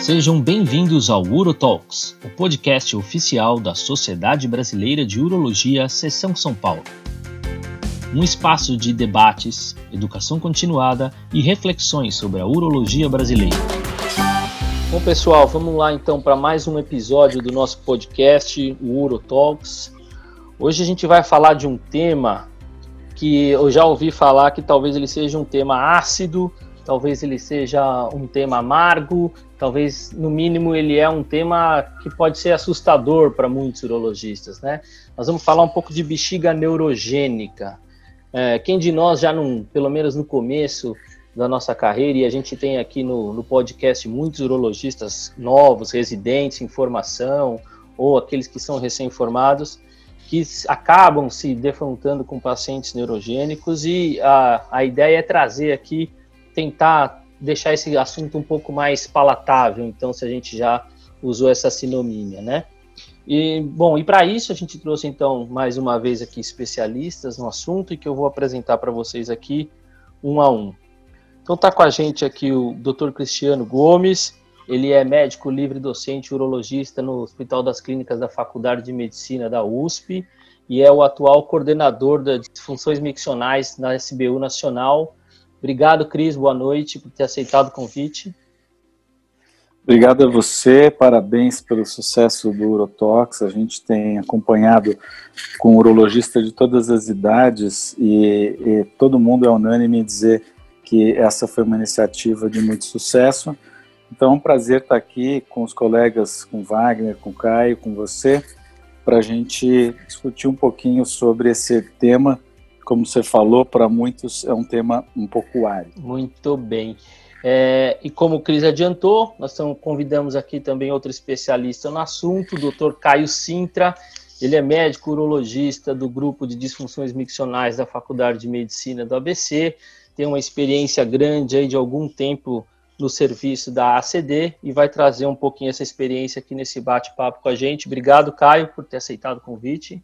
Sejam bem-vindos ao UroTalks, o podcast oficial da Sociedade Brasileira de Urologia, Seção São Paulo. Um espaço de debates, educação continuada e reflexões sobre a urologia brasileira. Bom, pessoal, vamos lá então para mais um episódio do nosso podcast, o UroTalks. Hoje a gente vai falar de um tema que eu já ouvi falar que talvez ele seja um tema ácido, talvez ele seja um tema amargo, talvez no mínimo ele é um tema que pode ser assustador para muitos urologistas, né? Nós vamos falar um pouco de bexiga neurogênica. É, quem de nós já, não, pelo menos no começo da nossa carreira, e a gente tem aqui no, no podcast muitos urologistas novos, residentes em formação, ou aqueles que são recém-formados, que acabam se defrontando com pacientes neurogênicos, e a, a ideia é trazer aqui tentar deixar esse assunto um pouco mais palatável, então, se a gente já usou essa sinomínia, né? E, bom, e para isso a gente trouxe, então, mais uma vez aqui especialistas no assunto e que eu vou apresentar para vocês aqui um a um. Então tá com a gente aqui o Dr. Cristiano Gomes, ele é médico livre docente urologista no Hospital das Clínicas da Faculdade de Medicina da USP e é o atual coordenador das disfunções miccionais na SBU Nacional Obrigado, Cris. Boa noite por ter aceitado o convite. Obrigado a você, parabéns pelo sucesso do Urotox. A gente tem acompanhado com urologista de todas as idades e, e, todo mundo é unânime em dizer que essa foi uma iniciativa de muito sucesso. Então é um prazer estar aqui com os colegas, com Wagner, com Caio, com você, para a gente discutir um pouquinho sobre esse tema como você falou, para muitos é um tema um pouco árido. Muito bem. É, e como o Cris adiantou, nós tamo, convidamos aqui também outro especialista no assunto, o Dr. Caio Sintra. Ele é médico urologista do grupo de disfunções miccionais da Faculdade de Medicina do ABC, tem uma experiência grande aí de algum tempo no serviço da ACD e vai trazer um pouquinho essa experiência aqui nesse bate-papo com a gente. Obrigado, Caio, por ter aceitado o convite.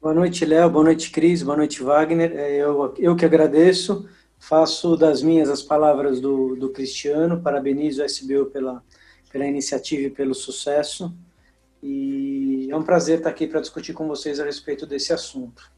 Boa noite, Léo. Boa noite, Cris. Boa noite, Wagner. É, eu, eu que agradeço. Faço das minhas as palavras do, do Cristiano. Parabenizo o SBU pela, pela iniciativa e pelo sucesso. E é um prazer estar aqui para discutir com vocês a respeito desse assunto.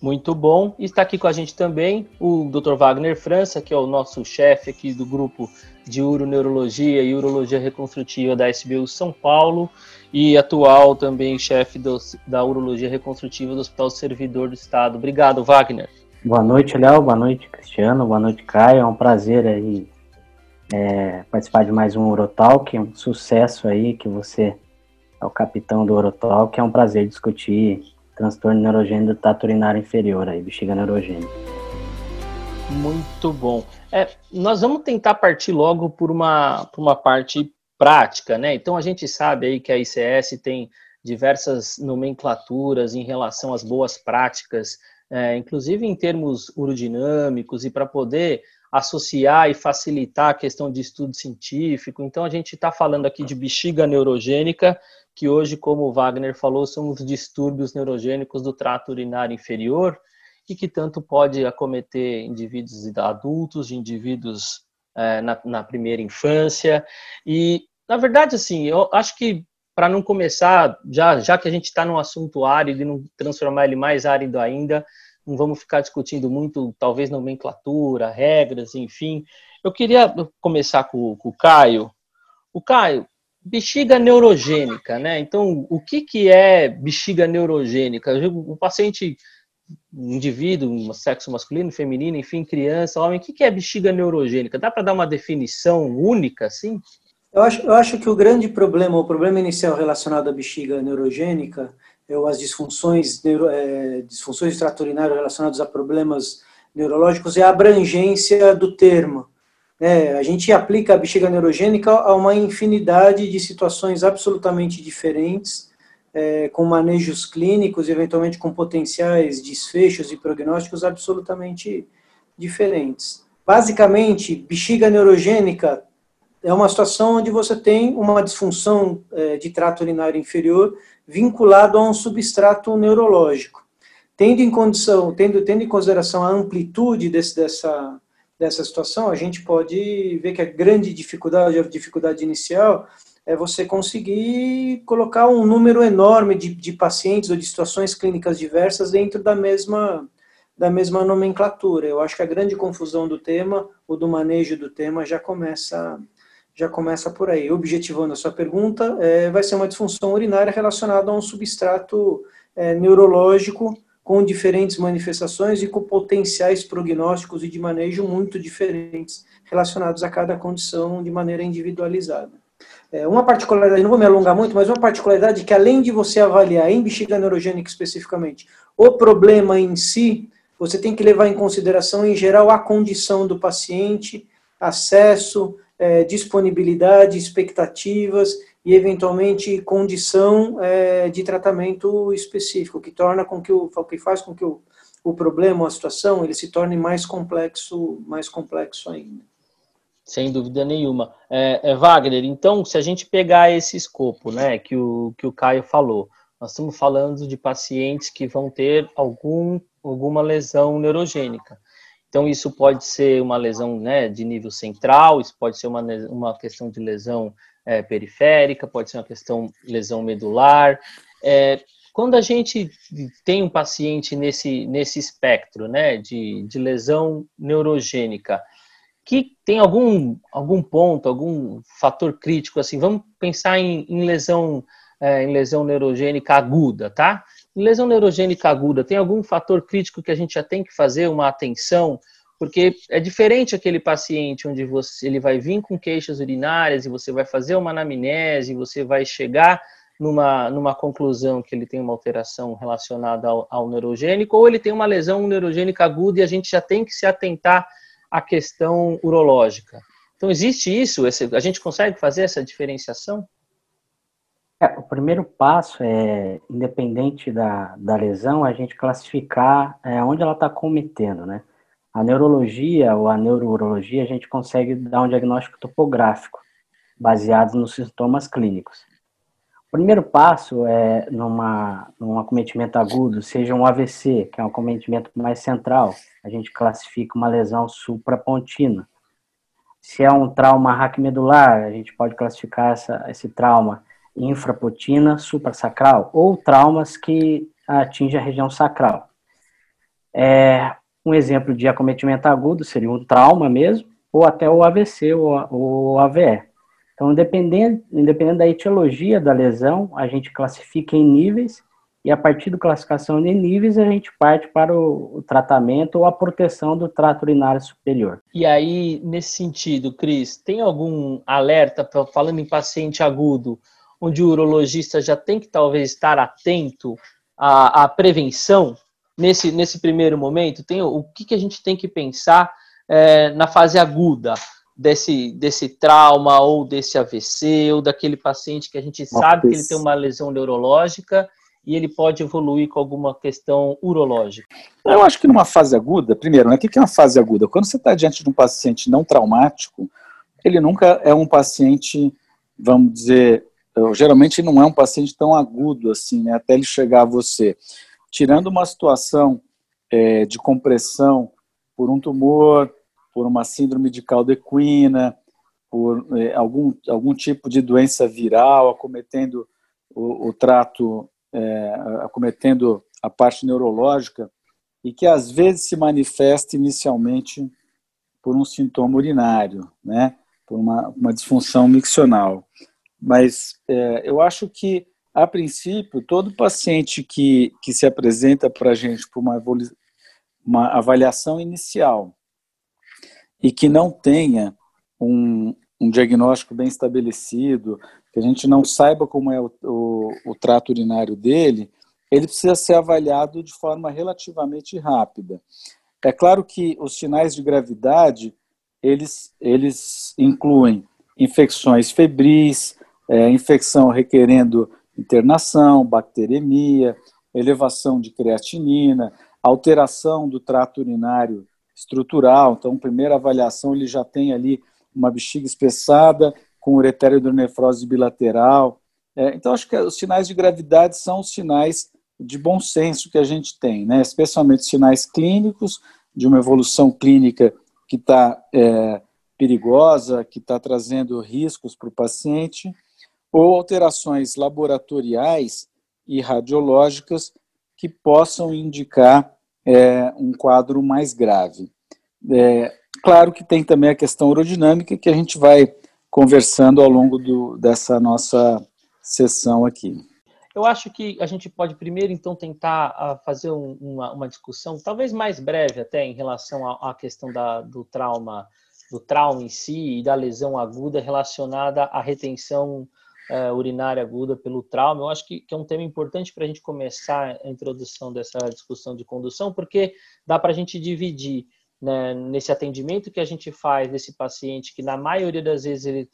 Muito bom. E está aqui com a gente também o Dr. Wagner França, que é o nosso chefe aqui do grupo de Uroneurologia e Urologia Reconstrutiva da SBU São Paulo e atual também chefe da Urologia Reconstrutiva do Hospital Servidor do Estado. Obrigado, Wagner. Boa noite, Léo. Boa noite, Cristiano. Boa noite, Caio. É um prazer aí é, participar de mais um Urotalk. É um sucesso aí que você é o capitão do Urotalk. É um prazer discutir transtorno neurogênico do trato urinário inferior, aí, bexiga neurogênica. Muito bom. É, nós vamos tentar partir logo por uma, por uma parte prática, né? Então a gente sabe aí que a ICS tem diversas nomenclaturas em relação às boas práticas, é, inclusive em termos urodinâmicos e para poder associar e facilitar a questão de estudo científico. Então a gente está falando aqui de bexiga neurogênica, que hoje, como o Wagner falou, são os distúrbios neurogênicos do trato urinário inferior e que tanto pode acometer indivíduos adultos, indivíduos é, na, na, primeira infância. E na verdade, assim, eu acho que para não começar, já, já que a gente está num assunto árido e não transformar ele mais árido ainda, não vamos ficar discutindo muito, talvez, nomenclatura, regras, enfim. Eu queria começar com, com o Caio. O Caio, bexiga neurogênica, né? Então, o que, que é bexiga neurogênica? O paciente, indivíduo, sexo masculino, feminino, enfim, criança, homem, o que, que é bexiga neurogênica? Dá para dar uma definição única, assim? Eu acho, eu acho que o grande problema, o problema inicial relacionado à bexiga neurogênica, é as disfunções, neuro, é, disfunções extratorinárias relacionadas a problemas neurológicos, é a abrangência do termo. É, a gente aplica a bexiga neurogênica a uma infinidade de situações absolutamente diferentes, é, com manejos clínicos e eventualmente com potenciais desfechos e prognósticos absolutamente diferentes. Basicamente, bexiga neurogênica é uma situação onde você tem uma disfunção é, de trato urinário inferior vinculado a um substrato neurológico. Tendo em condição, tendo, tendo em consideração a amplitude desse, dessa, dessa situação, a gente pode ver que a grande dificuldade, a dificuldade inicial, é você conseguir colocar um número enorme de, de pacientes ou de situações clínicas diversas dentro da mesma, da mesma nomenclatura. Eu acho que a grande confusão do tema, ou do manejo do tema, já começa já começa por aí. Objetivando a sua pergunta, é, vai ser uma disfunção urinária relacionada a um substrato é, neurológico com diferentes manifestações e com potenciais prognósticos e de manejo muito diferentes, relacionados a cada condição de maneira individualizada. É, uma particularidade, não vou me alongar muito, mas uma particularidade que além de você avaliar em bexiga neurogênica especificamente o problema em si, você tem que levar em consideração, em geral, a condição do paciente, acesso, é, disponibilidade, expectativas e, eventualmente, condição é, de tratamento específico, que torna com que o que faz com que o, o problema, a situação, ele se torne mais complexo, mais complexo ainda. Sem dúvida nenhuma. É, é, Wagner, então, se a gente pegar esse escopo, né, que o, que o Caio falou, nós estamos falando de pacientes que vão ter algum, alguma lesão neurogênica. Então, isso pode ser uma lesão né, de nível central, isso pode ser uma, uma questão de lesão é, periférica, pode ser uma questão lesão medular. É, quando a gente tem um paciente nesse, nesse espectro né, de, de lesão neurogênica, que tem algum, algum ponto, algum fator crítico, assim, vamos pensar em, em lesão é, em lesão neurogênica aguda, tá? Lesão neurogênica aguda, tem algum fator crítico que a gente já tem que fazer uma atenção? Porque é diferente aquele paciente onde você, ele vai vir com queixas urinárias e você vai fazer uma anamnese, você vai chegar numa, numa conclusão que ele tem uma alteração relacionada ao, ao neurogênico, ou ele tem uma lesão neurogênica aguda e a gente já tem que se atentar à questão urológica. Então, existe isso? A gente consegue fazer essa diferenciação? É, o primeiro passo é, independente da, da lesão, a gente classificar é, onde ela está cometendo, né? A neurologia ou a neurourologia, a gente consegue dar um diagnóstico topográfico, baseado nos sintomas clínicos. O primeiro passo é, numa, num acometimento agudo, seja um AVC, que é um acometimento mais central, a gente classifica uma lesão suprapontina. Se é um trauma raquimedular, a gente pode classificar essa, esse trauma infrapotina suprasacral ou traumas que atingem a região sacral. É, um exemplo de acometimento agudo seria um trauma mesmo, ou até o AVC ou o AVE. Então, independente, independente da etiologia da lesão, a gente classifica em níveis e a partir da classificação de níveis a gente parte para o, o, tratamento ou a proteção do trato urinário superior. E aí, nesse sentido, Cris, tem algum alerta, falando em paciente agudo, onde o urologista já tem que talvez estar atento à, à prevenção nesse, nesse primeiro momento? Tem o que, que a gente tem que pensar é, na fase aguda desse, desse trauma ou desse AVC ou daquele paciente que a gente sabe que ele tem uma lesão neurológica e ele pode evoluir com alguma questão urológica? Eu acho que numa fase aguda, primeiro, né, o que é uma fase aguda? Quando você está diante de um paciente não traumático, ele nunca é um paciente, vamos dizer, geralmente não é um paciente tão agudo assim, né, até ele chegar a você. Tirando uma situação é, de compressão por um tumor, por uma síndrome de caldequina, por é, algum, algum tipo de doença viral acometendo o, o trato, é, acometendo a parte neurológica, e que às vezes se manifesta inicialmente por um sintoma urinário, né, por uma, uma disfunção miccional. Mas é, eu acho que, a princípio, todo paciente que, que se apresenta para a gente por uma, uma avaliação inicial e que não tenha um, um diagnóstico bem estabelecido, que a gente não saiba como é o, o, o trato urinário dele, ele precisa ser avaliado de forma relativamente rápida. É claro que os sinais de gravidade, eles, eles incluem infecções febris, é, infecção requerendo internação, bacteremia, elevação de creatinina, alteração do trato urinário estrutural. Então, primeira avaliação, ele já tem ali uma bexiga espessada com ureterohidronefrose bilateral. É, então, acho que os sinais de gravidade são os sinais de bom senso que a gente tem, né? especialmente sinais clínicos, de uma evolução clínica que está é, perigosa, que está trazendo riscos para o paciente, ou alterações laboratoriais e radiológicas que possam indicar é, um quadro mais grave. É, claro que tem também a questão urodinâmica que a gente vai conversando ao longo do, dessa nossa sessão aqui. Eu acho que a gente pode primeiro, então, tentar ah, fazer um, uma, uma, discussão, talvez mais breve até, em relação à, à questão da, do trauma, do trauma em si e da lesão aguda relacionada à retenção uh, urinária aguda pelo trauma. Eu acho que, que é um tema importante para a gente começar a introdução dessa discussão de condução, porque dá para a gente dividir né, nesse atendimento que a gente faz desse paciente, que na maioria das vezes ele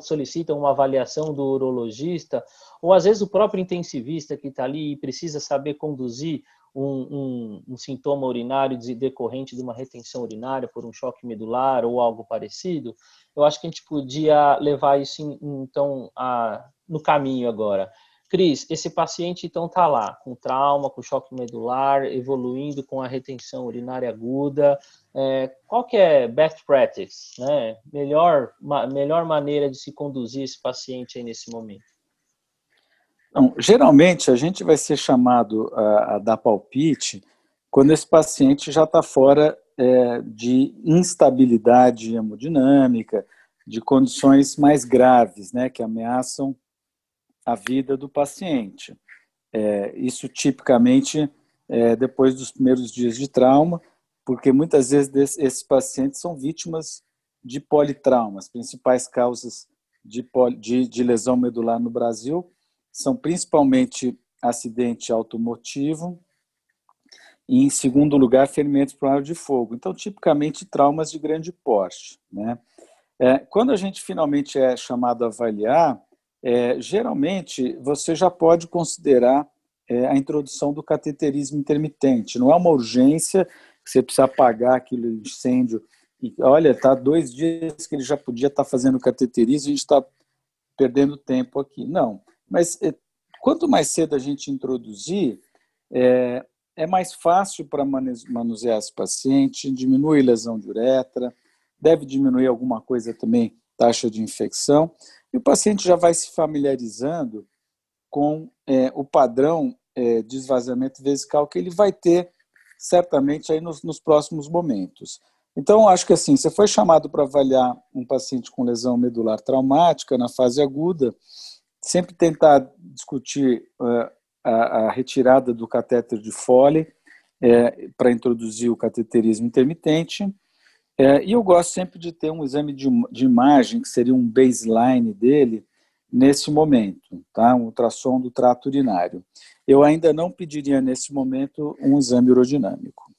solicita uma avaliação do urologista, ou às vezes o próprio intensivista que está ali e precisa saber conduzir um, um, um, sintoma urinário decorrente de uma retenção urinária por um choque medular ou algo parecido, eu acho que a gente podia levar isso então a, no caminho agora. Cris, esse paciente então está lá com trauma, com choque medular, evoluindo com a retenção urinária aguda. É, qual que é best practice, né? Melhor, ma, melhor maneira de se conduzir esse paciente aí nesse momento? Então, geralmente a gente vai ser chamado a, a dar palpite quando esse paciente já está fora é, de instabilidade hemodinâmica, de condições mais graves, né, que ameaçam a vida do paciente. É, isso tipicamente é, depois dos primeiros dias de trauma, porque muitas vezes esses pacientes são vítimas de politrauma. As principais causas de, poli, de, de lesão medular no Brasil são principalmente acidente automotivo e, em segundo lugar, ferimentos por arma de fogo. Então, tipicamente, traumas de grande porte. Né? É, quando a gente finalmente é chamado a avaliar, é, geralmente você já pode considerar é, a introdução do cateterismo intermitente. Não é uma urgência que você precisa apagar aquele incêndio. E, olha, tá dois dias que ele já podia estar tá fazendo cateterismo e a gente está perdendo tempo aqui. Não, mas é, quanto mais cedo a gente introduzir, é, é mais fácil para manusear esse paciente, diminui lesão de uretra, deve diminuir alguma coisa também, taxa de infecção, e o paciente já vai se familiarizando com é, o padrão é, de esvaziamento vesical que ele vai ter certamente aí nos, nos próximos momentos. Então, acho que assim, você foi chamado para avaliar um paciente com lesão medular traumática na fase aguda, sempre tentar discutir uh, a, a, retirada do catéter de Foley é, para introduzir o cateterismo intermitente é, e eu gosto sempre de ter um exame de, de imagem, que seria um baseline dele, nesse momento, tá? um ultrassom do trato urinário. Eu ainda não pediria nesse momento um exame urodinâmico.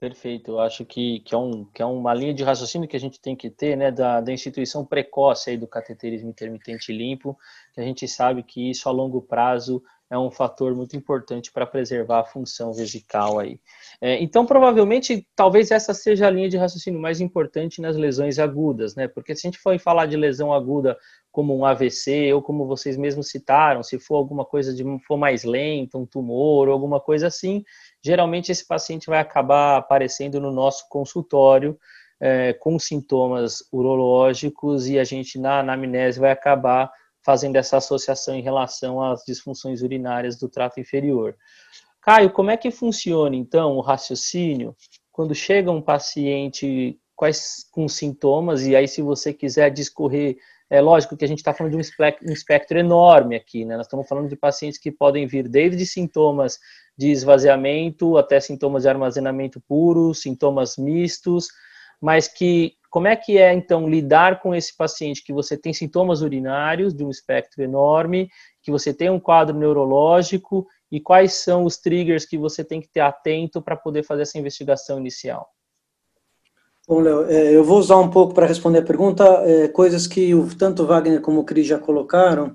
Perfeito, eu acho que, que, é um, que é uma linha de raciocínio que a gente tem que ter, né, da, da instituição precoce aí do cateterismo intermitente limpo, que a gente sabe que isso a longo prazo é um fator muito importante para preservar a função vesical aí. É, então, provavelmente, talvez essa seja a linha de raciocínio mais importante nas lesões agudas, né? Porque se a gente for falar de lesão aguda como um AVC, ou como vocês mesmos citaram, se for alguma coisa de for mais lenta, um tumor ou alguma coisa assim, geralmente esse paciente vai acabar aparecendo no nosso consultório é, com sintomas urológicos e a gente na anamnese vai acabar fazendo essa associação em relação às disfunções urinárias do trato inferior. Caio, como é que funciona então o raciocínio quando chega um paciente quais, com sintomas, e aí se você quiser discorrer, é lógico que a gente está falando de um espectro, um espectro enorme aqui, né? Nós estamos falando de pacientes que podem vir desde sintomas de esvaziamento até sintomas de armazenamento puro, sintomas mistos, mas que como é que é, então, lidar com esse paciente que você tem sintomas urinários de um espectro enorme, que você tem um quadro neurológico e quais são os triggers que você tem que ter atento para poder fazer essa investigação inicial? Bom, Léo, é, eu vou usar um pouco para responder a pergunta, é, coisas que tanto Wagner como o Cris já colocaram,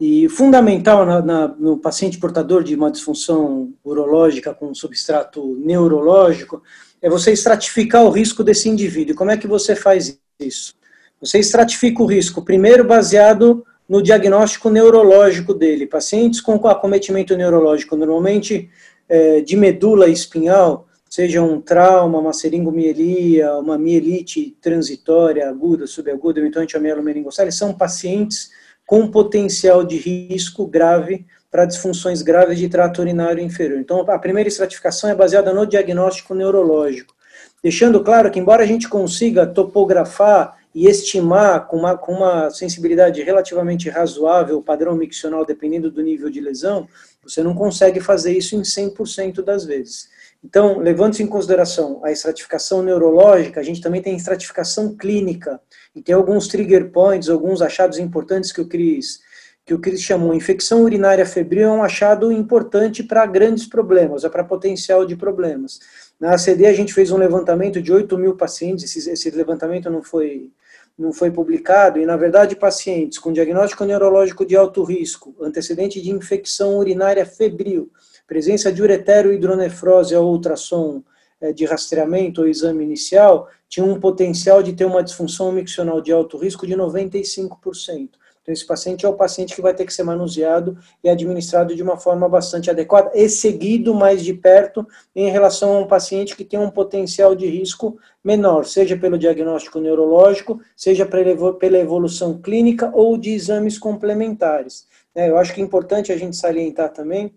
e fundamental na, na, no paciente portador de uma disfunção urológica com substrato neurológico é você estratificar o risco desse indivíduo. Como é que você faz isso? Você estratifica o risco, primeiro baseado no diagnóstico neurológico dele. Pacientes com acometimento neurológico, normalmente é, de medula espinhal, seja um trauma, uma seringomielia, uma mielite transitória, aguda, subaguda, ou então antiamielo são pacientes com potencial de risco grave para disfunções graves de trato urinário inferior. Então, a primeira estratificação é baseada no diagnóstico neurológico, deixando claro que, embora a gente consiga topografar e estimar com uma, com uma sensibilidade relativamente razoável o padrão miccional, dependendo do nível de lesão, você não consegue fazer isso em 100% das vezes. Então, levando-se em consideração a estratificação neurológica, a gente também tem estratificação clínica, e tem alguns trigger points, alguns achados importantes que o Cris que o Cris chamou infecção urinária febril é um achado importante para grandes problemas, é para potencial de problemas. Na ACD a gente fez um levantamento de 8 mil pacientes, esse, esse levantamento não foi não foi publicado, e na verdade pacientes com diagnóstico neurológico de alto risco, antecedente de infecção urinária febril, presença de uretero hidronefrose ao ultrassom eh, de rastreamento ou exame inicial, tinha um potencial de ter uma disfunção miccional de alto risco de 95%. Então, esse paciente é o paciente que vai ter que ser manuseado e administrado de uma forma bastante adequada e seguido mais de perto em relação a um paciente que tem um potencial de risco menor, seja pelo diagnóstico neurológico, seja pela evolução clínica ou de exames complementares. É, eu acho que é importante a gente salientar também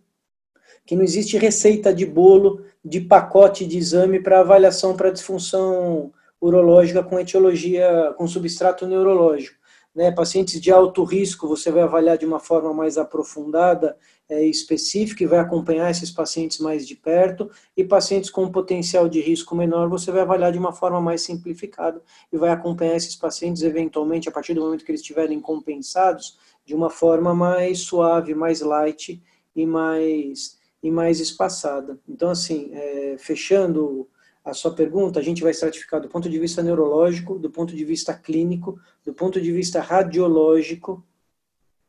que não existe receita de bolo, de pacote de exame para avaliação para disfunção urológica com etiologia, com substrato neurológico. Né, pacientes de alto risco, você vai avaliar de uma forma mais aprofundada é, específica e vai acompanhar esses pacientes mais de perto, e pacientes com potencial de risco menor, você vai avaliar de uma forma mais simplificada e vai acompanhar esses pacientes, eventualmente, a partir do momento que eles estiverem compensados, de uma forma mais suave, mais light e mais, e mais espaçada. Então, assim, é, fechando a sua pergunta, a gente vai estratificar do ponto de vista neurológico, do ponto de vista clínico, do ponto de vista radiológico,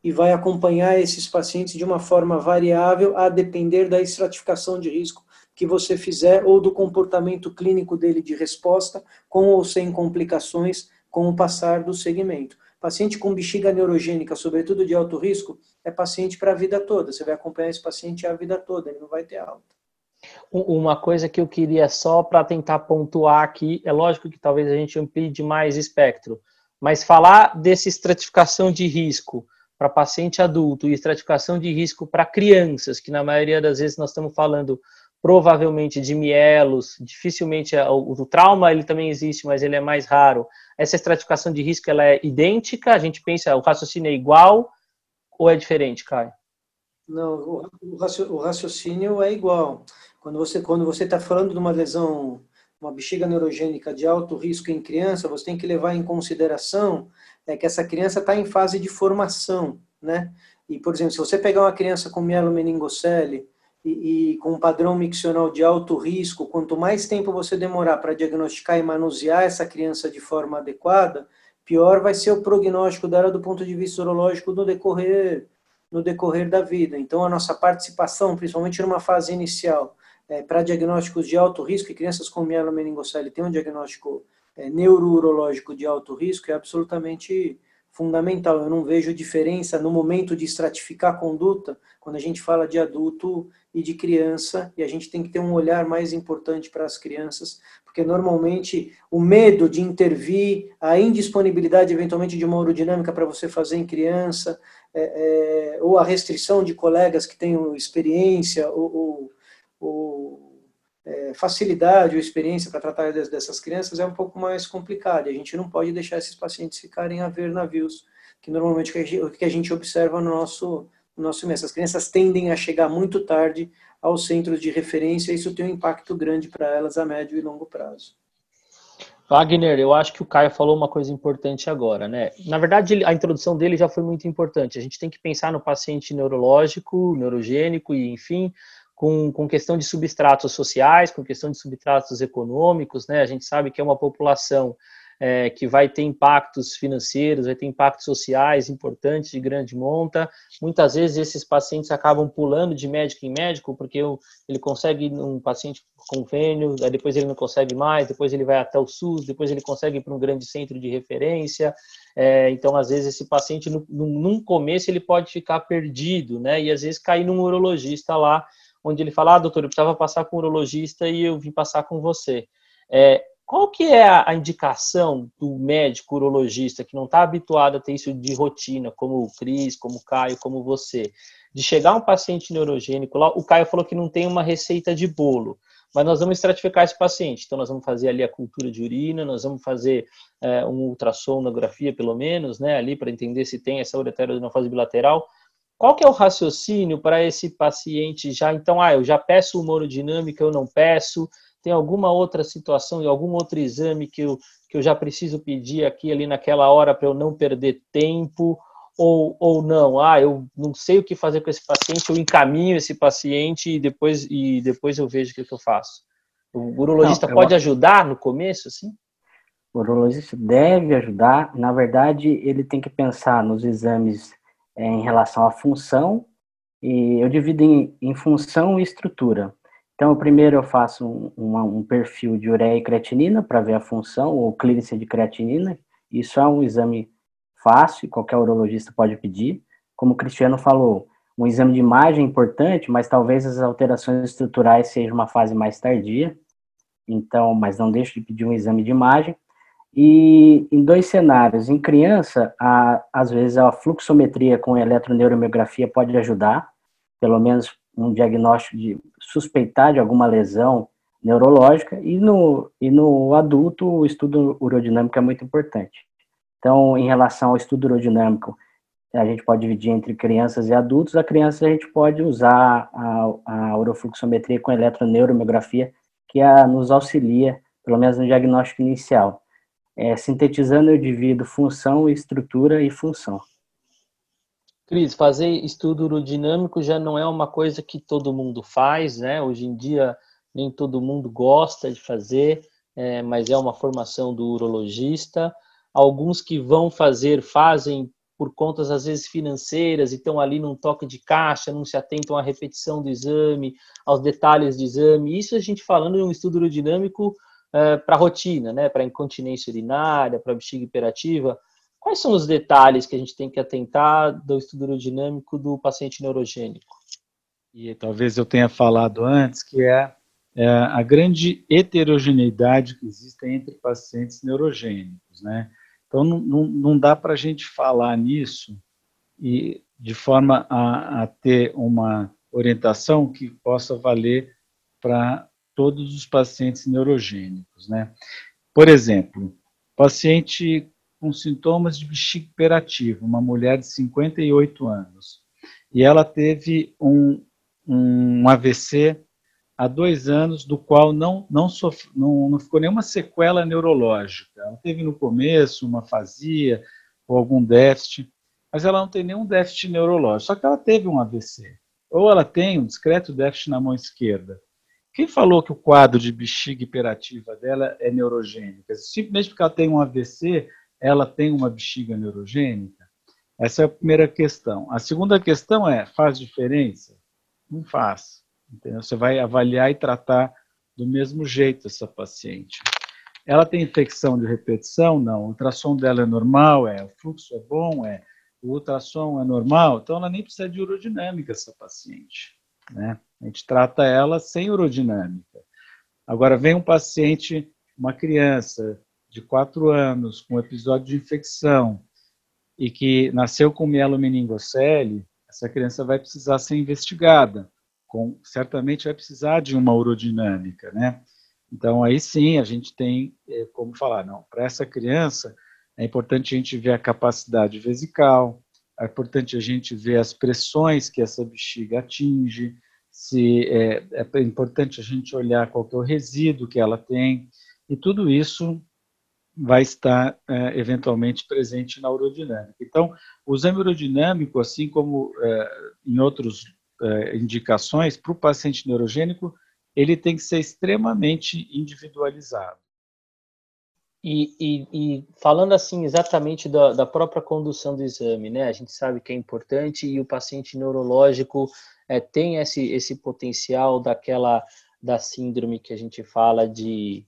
e vai acompanhar esses pacientes de uma forma variável a depender da estratificação de risco que você fizer ou do comportamento clínico dele de resposta, com ou sem complicações, com o passar do segmento. Paciente com bexiga neurogênica, sobretudo de alto risco, é paciente para a vida toda. Você vai acompanhar esse paciente a vida toda, ele não vai ter alta. Uma coisa que eu queria só para tentar pontuar aqui, é lógico que talvez a gente amplie demais espectro, mas falar dessa estratificação de risco para paciente adulto e estratificação de risco para crianças, que na maioria das vezes nós estamos falando provavelmente de mielos, dificilmente é, o, o, trauma ele também existe, mas ele é mais raro. Essa estratificação de risco ela é idêntica? A gente pensa o raciocínio é igual ou é diferente, Caio? Não, o raciocínio é igual. Quando você quando você está falando de uma lesão, uma bexiga neurogênica de alto risco em criança, você tem que levar em consideração é que essa criança está em fase de formação, né? E por exemplo, se você pegar uma criança com mielomeningocele e, e com um padrão miccional de alto risco, quanto mais tempo você demorar para diagnosticar e manusear essa criança de forma adequada, pior vai ser o prognóstico dela do ponto de vista urológico no decorrer no decorrer da vida. Então, a nossa participação, principalmente numa fase inicial, é, para diagnósticos de alto risco, e crianças com mielomeningocele têm um diagnóstico é, neurourológico de alto risco, é absolutamente fundamental. Eu não vejo diferença no momento de estratificar a conduta, quando a gente fala de adulto e de criança, e a gente tem que ter um olhar mais importante para as crianças, porque normalmente o medo de intervir, a indisponibilidade eventualmente de uma urodinâmica para você fazer em criança, é, é, ou a restrição de colegas que tenham experiência ou, ou, ou é, facilidade ou experiência para tratar dessas crianças é um pouco mais complicado. A gente não pode deixar esses pacientes ficarem a ver navios, que normalmente o que a gente observa no nosso, no nosso mês. As crianças tendem a chegar muito tarde aos centros de referência e isso tem um impacto grande para elas a médio e longo prazo. Wagner, eu acho que o Caio falou uma coisa importante agora, né? Na verdade, a introdução dele já foi muito importante. A gente tem que pensar no paciente neurológico, neurogênico e, enfim, com, com questão de substratos sociais, com questão de substratos econômicos, né? A gente sabe que é uma população é, que vai ter impactos financeiros, vai ter impactos sociais importantes de grande monta. Muitas vezes esses pacientes acabam pulando de médico em médico, porque ele consegue um paciente convênio, depois ele não consegue mais, depois ele vai até o SUS, depois ele consegue para um grande centro de referência. É, então, às vezes, esse paciente, no, num começo, ele pode ficar perdido, né? E às vezes cair num urologista lá onde ele fala, ah, doutor, eu precisava passar com o urologista e eu vim passar com você. É, qual que é a, indicação do médico urologista que não está habituado a ter isso de rotina, como o Cris, como o Caio, como você, de chegar um paciente neurogênico lá, o Caio falou que não tem uma receita de bolo, mas nós vamos estratificar esse paciente. Então, nós vamos fazer ali a cultura de urina, nós vamos fazer é, uma ultrassonografia, pelo menos, né, ali para entender se tem essa ureteroadenofase bilateral. Qual que é o raciocínio para esse paciente já, então, ah, eu já peço uma urodinâmica, eu não peço, tem alguma outra situação, algum outro exame que eu, que eu já preciso pedir aqui ali naquela hora para eu não perder tempo? Ou, ou não, ah, eu não sei o que fazer com esse paciente, eu encaminho esse paciente e depois, e depois eu vejo o que, que eu faço. O urologista não, pode ajudar no começo, assim? O urologista deve ajudar. Na verdade, ele tem que pensar nos exames em relação à função, e eu divido em, em função e estrutura. Então, primeiro eu faço um, um, um perfil de ureia e creatinina para ver a função ou clínica de creatinina. Isso é um exame fácil, qualquer urologista pode pedir. Como o Cristiano falou, um exame de imagem é importante, mas talvez as alterações estruturais sejam uma fase mais tardia. Então, mas não deixe de pedir um exame de imagem. E em dois cenários, em criança, a, às vezes a fluxometria com eletroneuromiografia pode ajudar, pelo menos um diagnóstico de suspeitar de alguma lesão neurológica e no, e no adulto o estudo urodinâmico é muito importante. Então, em relação ao estudo urodinâmico, a gente pode dividir entre crianças e adultos. A criança a gente pode usar a, a urofluxometria com eletroneuromiografia, que a, nos auxilia, pelo menos no diagnóstico inicial. É, sintetizando, eu divido função, estrutura e função. Cris, fazer estudo urodinâmico já não é uma coisa que todo mundo faz, né? Hoje em dia nem todo mundo gosta de fazer, é, mas é uma formação do urologista. Alguns que vão fazer, fazem por contas às vezes financeiras e estão ali num toque de caixa, não se atentam à repetição do exame, aos detalhes do exame. Isso a gente falando em um estudo urodinâmico é, para rotina, né? Para incontinência urinária, para bexiga hiperativa. Quais são os detalhes que a gente tem que atentar do estudo aerodinâmico do paciente neurogênico? E talvez eu tenha falado antes que é, é a grande heterogeneidade que existe entre pacientes neurogênicos, né? Então não, não, não dá para a gente falar nisso e de forma a, a ter uma orientação que possa valer para todos os pacientes neurogênicos, né? Por exemplo, paciente com sintomas de bexiga hiperativa, uma mulher de 58 anos. E ela teve um, um AVC há dois anos, do qual não, não, sofre, não, não ficou nenhuma sequela neurológica. Ela teve no começo uma fazia ou algum déficit, mas ela não tem nenhum déficit neurológico, só que ela teve um AVC. Ou ela tem um discreto déficit na mão esquerda. Quem falou que o quadro de bexiga hiperativa dela é neurogênica? Simplesmente porque ela tem um AVC, ela tem uma bexiga neurogênica? Essa é a primeira questão. A segunda questão é, faz diferença? Não faz. Entendeu? Você vai avaliar e tratar do mesmo jeito essa paciente. Ela tem infecção de repetição? Não. O ultrassom dela é normal? É. O fluxo é bom? É. O ultrassom é normal? Então ela nem precisa de urodinâmica, essa paciente. Né? A gente trata ela sem urodinâmica. Agora vem um paciente, uma criança de quatro anos com episódio de infecção e que nasceu com mielomeningocele, essa criança vai precisar ser investigada. Com, certamente vai precisar de uma urodinâmica, né? Então aí sim a gente tem é, como falar, não, para essa criança é importante a gente ver a capacidade vesical, é importante a gente ver as pressões que essa bexiga atinge, se é, é importante a gente olhar qual é o resíduo que ela tem, e tudo isso vai estar é, eventualmente presente na urodinâmica. Então, o exame urodinâmico, assim como é, em outras é, indicações, para o paciente neurogênico, ele tem que ser extremamente individualizado. E, e, e falando assim exatamente da, da, própria condução do exame, né? A gente sabe que é importante e o paciente neurológico é, tem esse, esse potencial daquela da síndrome que a gente fala de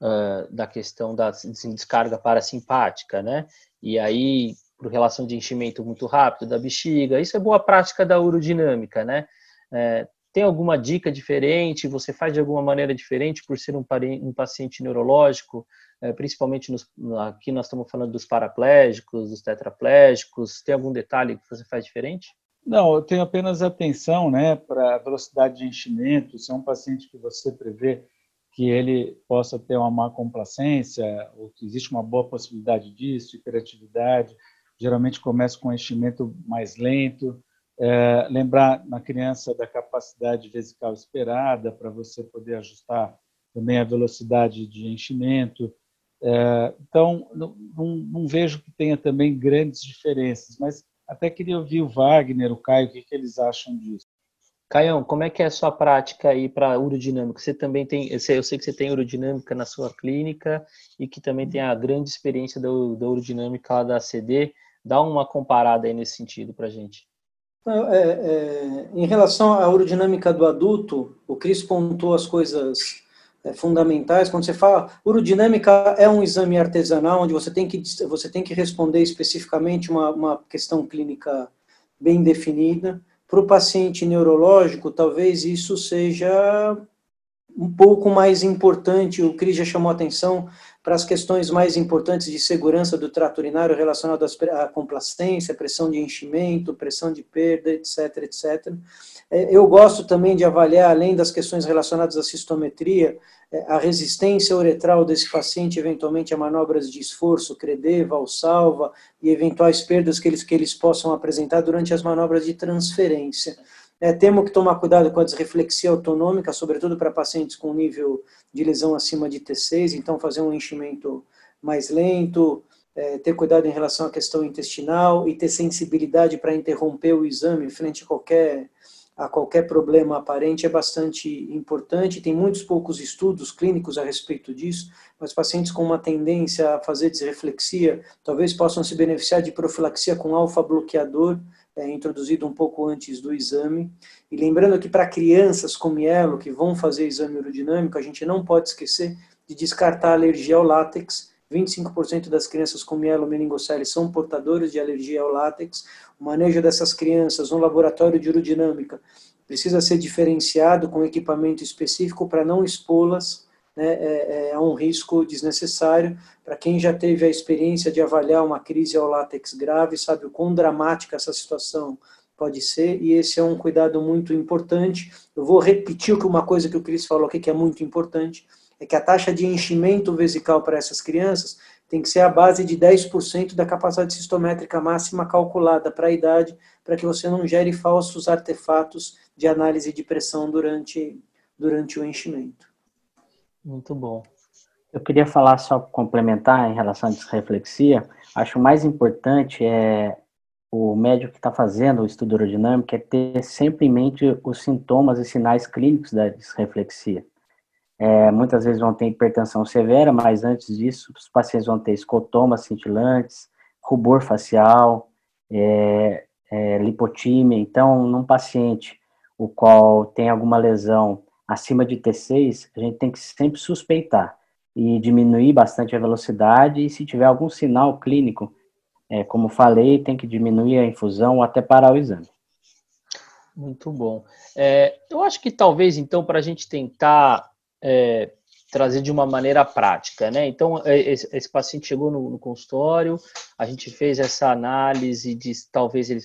uh, da questão da assim, descarga parasimpática, né? E aí, por relação de enchimento muito rápido da bexiga, isso é boa prática da urodinâmica, né? É, tem alguma dica diferente? Você faz de alguma maneira diferente por ser um, um paciente neurológico? É, principalmente nos, aqui nós estamos falando dos paraplégicos, dos tetraplégicos. Tem algum detalhe que você faz diferente? Não, eu tenho apenas atenção né, para a velocidade de enchimento. Se é um paciente que você prevê que ele possa ter uma má complacência, ou que existe uma boa possibilidade disso, hiperatividade, geralmente começa com um enchimento mais lento. É, lembrar na criança da capacidade vesical esperada para você poder ajustar também a velocidade de enchimento. É, então, não, não, não, vejo que tenha também grandes diferenças, mas até queria ouvir o Wagner, o Caio, o que, que eles acham disso. Caião, como é que é a sua prática aí para urodinâmica? Você também tem, eu sei, eu sei, que você tem urodinâmica na sua clínica e que também tem a grande experiência da, urodinâmica lá da ACD. Dá uma comparada aí nesse sentido para gente. É, é, em relação à urodinâmica do adulto, o Cris pontuou as coisas é, fundamentais. Quando você fala, urodinâmica é um exame artesanal onde você tem que, você tem que responder especificamente uma, uma questão clínica bem definida. Para o paciente neurológico, talvez isso seja um pouco mais importante. O Cris já chamou atenção para as questões mais importantes de segurança do trato urinário relacionadas à complacência, pressão de enchimento, pressão de perda, etc, etc. É, eu gosto também de avaliar, além das questões relacionadas à cistometria, é, a resistência uretral desse paciente, eventualmente a manobras de esforço, CREDE, valsalva e eventuais perdas que eles, que eles possam apresentar durante as manobras de transferência. É, temos que tomar cuidado com a desreflexia autonômica, sobretudo para pacientes com nível de lesão acima de T6, então fazer um enchimento mais lento, é, ter cuidado em relação à questão intestinal e ter sensibilidade para interromper o exame frente a qualquer, a qualquer problema aparente é bastante importante. Tem muitos poucos estudos clínicos a respeito disso, mas pacientes com uma tendência a fazer desreflexia talvez possam se beneficiar de profilaxia com alfa-bloqueador, é, introduzido um pouco antes do exame. E lembrando que para crianças com mielo que vão fazer exame urodinâmico, a gente não pode esquecer de descartar alergia ao látex. 25% das crianças com mielo meningocele são portadoras de alergia ao látex. O manejo dessas crianças no laboratório de urodinâmica precisa ser diferenciado com equipamento específico para não expô-las né, é, é um risco desnecessário. Para quem já teve a experiência de avaliar uma crise ao látex grave, sabe o quão dramática essa situação pode ser, e esse é um cuidado muito importante. Eu vou repetir uma coisa que o Cris falou aqui, que é muito importante, é que a taxa de enchimento vesical para essas crianças tem que ser a base de 10% da capacidade sistométrica máxima calculada para a idade, para que você não gere falsos artefatos de análise de pressão durante, durante o enchimento. Muito bom. Eu queria falar só complementar em relação à desreflexia. Acho mais importante é o médico que está fazendo o estudo aerodinâmico é ter sempre em mente os sintomas e sinais clínicos da desreflexia. É, muitas vezes vão ter hipertensão severa, mas antes disso, os pacientes vão ter escotomas cintilantes, rubor facial, é, é, lipotímia. Então, num paciente o qual tem alguma lesão acima de T6, a gente tem que sempre suspeitar e diminuir bastante a velocidade e se tiver algum sinal clínico, é, como falei, tem que diminuir a infusão ou até parar o exame. Muito bom. É, eu acho que talvez, então, para a gente tentar é, trazer de uma maneira prática, né? Então, é, esse, esse paciente chegou no, no, consultório, a gente fez essa análise de talvez ele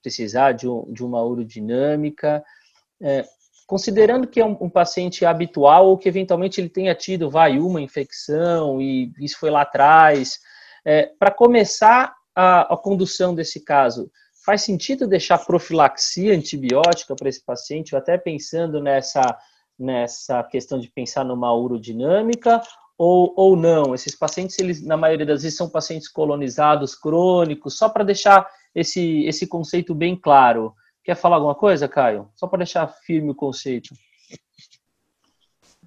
precisar de, um, de uma urodinâmica. É, considerando que é um, um, paciente habitual ou que eventualmente ele tenha tido, vai, uma infecção e isso foi lá atrás, é, para começar a, a, condução desse caso, faz sentido deixar profilaxia antibiótica para esse paciente, até pensando nessa, nessa questão de pensar numa urodinâmica, ou, ou não? Esses pacientes, eles, na maioria das vezes, são pacientes colonizados, crônicos, só para deixar esse, esse conceito bem claro. Quer falar alguma coisa, Caio? Só para deixar firme o conceito.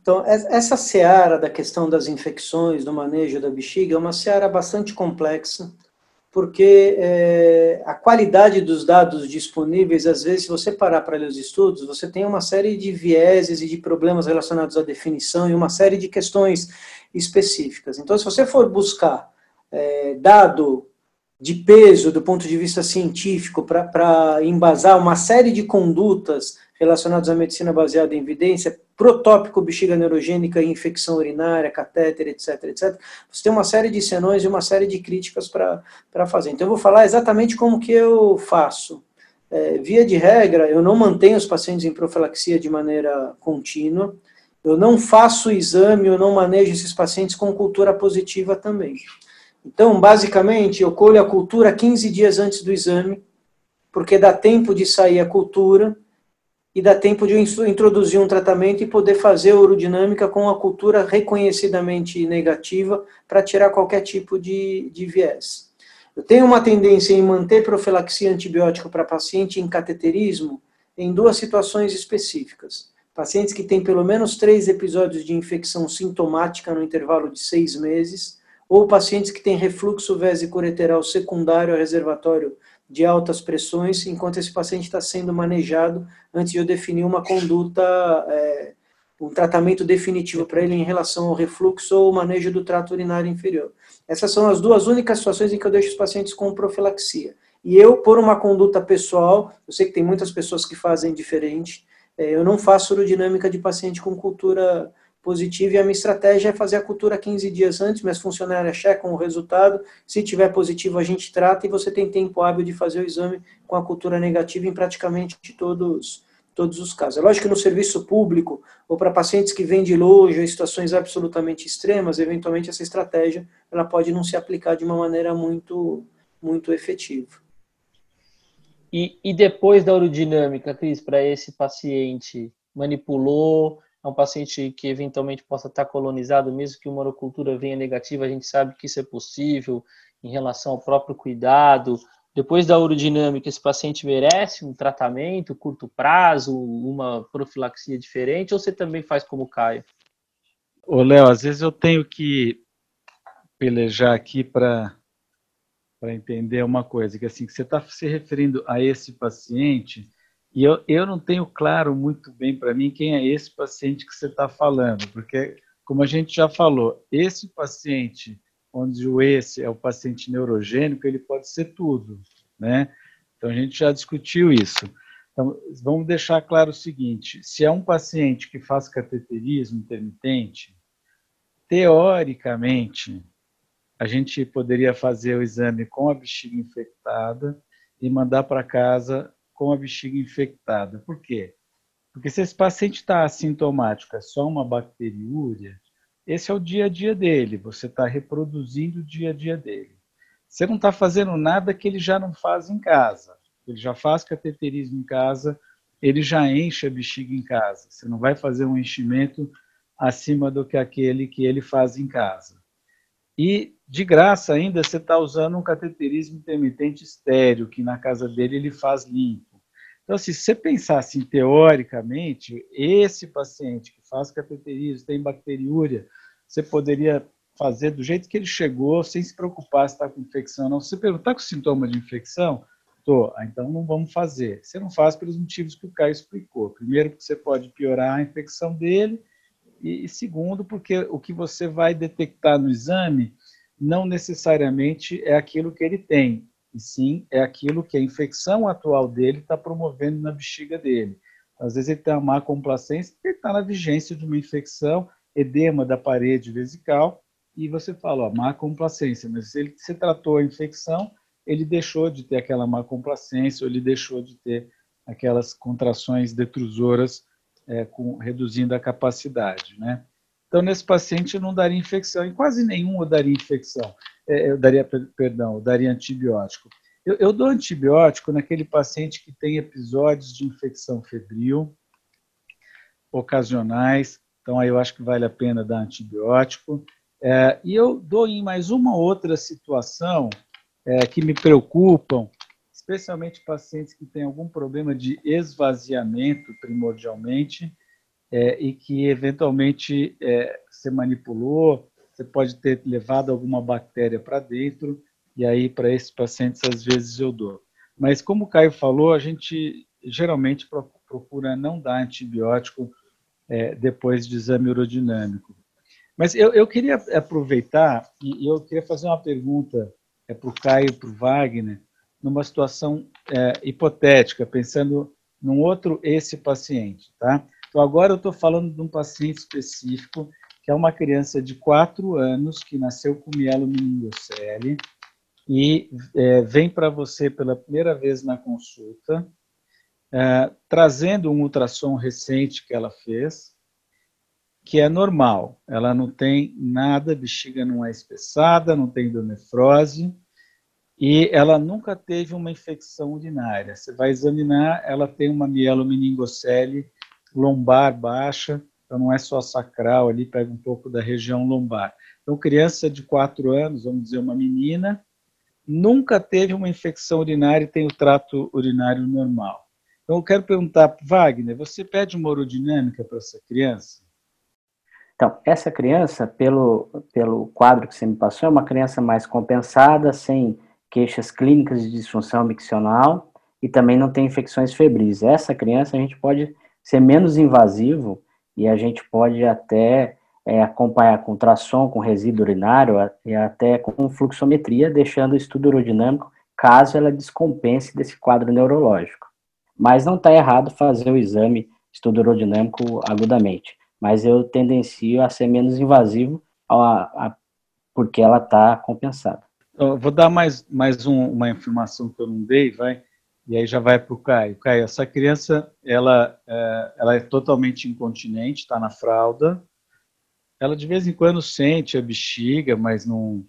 Então, essa seara da questão das infecções, do manejo da bexiga, é uma seara bastante complexa, porque é, a qualidade dos dados disponíveis, às vezes, se você parar para ler os estudos, você tem uma série de vieses e de problemas relacionados à definição e uma série de questões específicas. Então, se você for buscar é, dado de peso do ponto de vista científico para embasar uma série de condutas relacionados à medicina baseada em evidência, protópico, bexiga neurogênica, infecção urinária, catéter, etc, etc. Você tem uma série de senões e uma série de críticas para fazer. Então, eu vou falar exatamente como que eu faço. É, via de regra, eu não mantenho os pacientes em profilaxia de maneira contínua, eu não faço exame, eu não manejo esses pacientes com cultura positiva também. Então, basicamente, eu colho a cultura 15 dias antes do exame, porque dá tempo de sair a cultura e dá tempo de introduzir um tratamento e poder fazer a urodinâmica com a cultura reconhecidamente negativa para tirar qualquer tipo de, de viés. Eu tenho uma tendência em manter profilaxia antibiótica para paciente em cateterismo em duas situações específicas. Pacientes que têm pelo menos três episódios de infecção sintomática no intervalo de seis meses, ou pacientes que têm refluxo vesicureteral secundário a reservatório de altas pressões, enquanto esse paciente está sendo manejado antes de eu definir uma conduta, é, um tratamento definitivo para ele em relação ao refluxo ou manejo do trato urinário inferior. Essas são as duas únicas situações em que eu deixo os pacientes com profilaxia. E eu, por uma conduta pessoal, eu sei que tem muitas pessoas que fazem diferente, é, eu não faço urodinâmica de paciente com cultura positivo e a minha estratégia é fazer a cultura 15 dias antes, minhas funcionárias checam o resultado, se tiver positivo a gente trata e você tem tempo hábil de fazer o exame com a cultura negativa em praticamente todos, todos os casos. É lógico que no serviço público ou para pacientes que vêm de longe ou em situações absolutamente extremas, eventualmente essa estratégia ela pode não se aplicar de uma maneira muito, muito efetiva. E, e depois da urodinâmica, Cris, para esse paciente, manipulou, é um paciente que eventualmente possa estar colonizado, mesmo que uma urocultura venha negativa, a gente sabe que isso é possível em relação ao próprio cuidado. Depois da urodinâmica, esse paciente merece um tratamento curto prazo, uma profilaxia diferente, ou você também faz como o Caio? Ô, Léo, às vezes eu tenho que pelejar aqui para para entender uma coisa, que assim, que você está se referindo a esse paciente, e eu, eu não tenho claro muito bem para mim quem é esse paciente que você está falando, porque, como a gente já falou, esse paciente, onde o esse é o paciente neurogênico, ele pode ser tudo, né? Então a gente já discutiu isso. Então, vamos deixar claro o seguinte: se é um paciente que faz cateterismo intermitente, teoricamente, a gente poderia fazer o exame com a bexiga infectada e mandar para casa com a bexiga infectada. Por quê? Porque se esse paciente está assintomático, é só uma bacteriúria, esse é o dia a dia dele, você está reproduzindo o dia a dia dele. Você não está fazendo nada que ele já não faz em casa. Ele já faz cateterismo em casa, ele já enche a bexiga em casa. Você não vai fazer um enchimento acima do que aquele que ele faz em casa. E, de graça ainda, você está usando um cateterismo intermitente estéreo, que na casa dele ele faz limpo. Então, se você pensar assim, teoricamente, esse paciente que faz cateterismo, tem bacteriúria, você poderia fazer do jeito que ele chegou, sem se preocupar se está com infecção ou não. Se você perguntar com sintoma de infecção, tô, ah, então não vamos fazer. Você não faz pelos motivos que o Caio explicou. Primeiro, porque você pode piorar a infecção dele, e segundo, porque o que você vai detectar no exame não necessariamente é aquilo que ele tem e sim é aquilo que a infecção atual dele está promovendo na bexiga dele. Às vezes ele tem uma má complacência porque está na vigência de uma infecção, edema da parede vesical, e você fala, ó, má complacência, mas se ele se tratou a infecção, ele deixou de ter aquela má complacência, ou ele deixou de ter aquelas contrações detrusoras é, com, reduzindo a capacidade, né? Então, nesse paciente não daria infecção, em quase nenhum eu daria infecção é, eu daria, perdão, eu daria antibiótico. Eu, eu, dou antibiótico naquele paciente que tem episódios de infecção febril ocasionais, então aí eu acho que vale a pena dar antibiótico. É, e eu dou em mais uma outra situação é, que me preocupam, especialmente pacientes que têm algum problema de esvaziamento primordialmente é, e que eventualmente é, se manipulou você pode ter levado alguma bactéria para dentro, e aí para esses pacientes às vezes eu dou. Mas como o Caio falou, a gente geralmente procura não dar antibiótico é, depois de exame urodinâmico. Mas eu, eu queria aproveitar e eu queria fazer uma pergunta é, para o Caio e para o Wagner, numa situação é, hipotética, pensando num outro esse paciente, tá? Então agora eu estou falando de um paciente específico que é uma criança de 4 anos que nasceu com mielomeningocele e é, vem para você pela primeira vez na consulta, é, trazendo um ultrassom recente que ela fez, que é normal. Ela não tem nada, bexiga não é espessada, não tem nefrose, e ela nunca teve uma infecção urinária. Você vai examinar, ela tem uma mielomeningocele lombar baixa, então não é só sacral ali, pega um pouco da região lombar. Então, criança de 4 anos, vamos dizer, uma menina, nunca teve uma infecção urinária e tem o trato urinário normal. Então, eu quero perguntar, Wagner, você pede uma urodinâmica para essa criança? Então, essa criança, pelo, pelo quadro que você me passou, é uma criança mais compensada, sem queixas clínicas de disfunção miccional e também não tem infecções febris. Essa criança a gente pode ser menos invasivo e a gente pode até é, acompanhar com ultrassom, com resíduo urinário e até com fluxometria, deixando o estudo urodinâmico caso ela descompense desse quadro neurológico. Mas não está errado fazer o exame estudo urodinâmico agudamente, mas eu tendencio a ser menos invasivo a, a, porque ela está compensada. Eu vou dar mais, mais um, uma informação que eu não dei, vai, e aí já vai para o Caio. Caio, essa criança, ela é, ela é totalmente incontinente, está na fralda, ela de vez em quando sente a bexiga, mas não,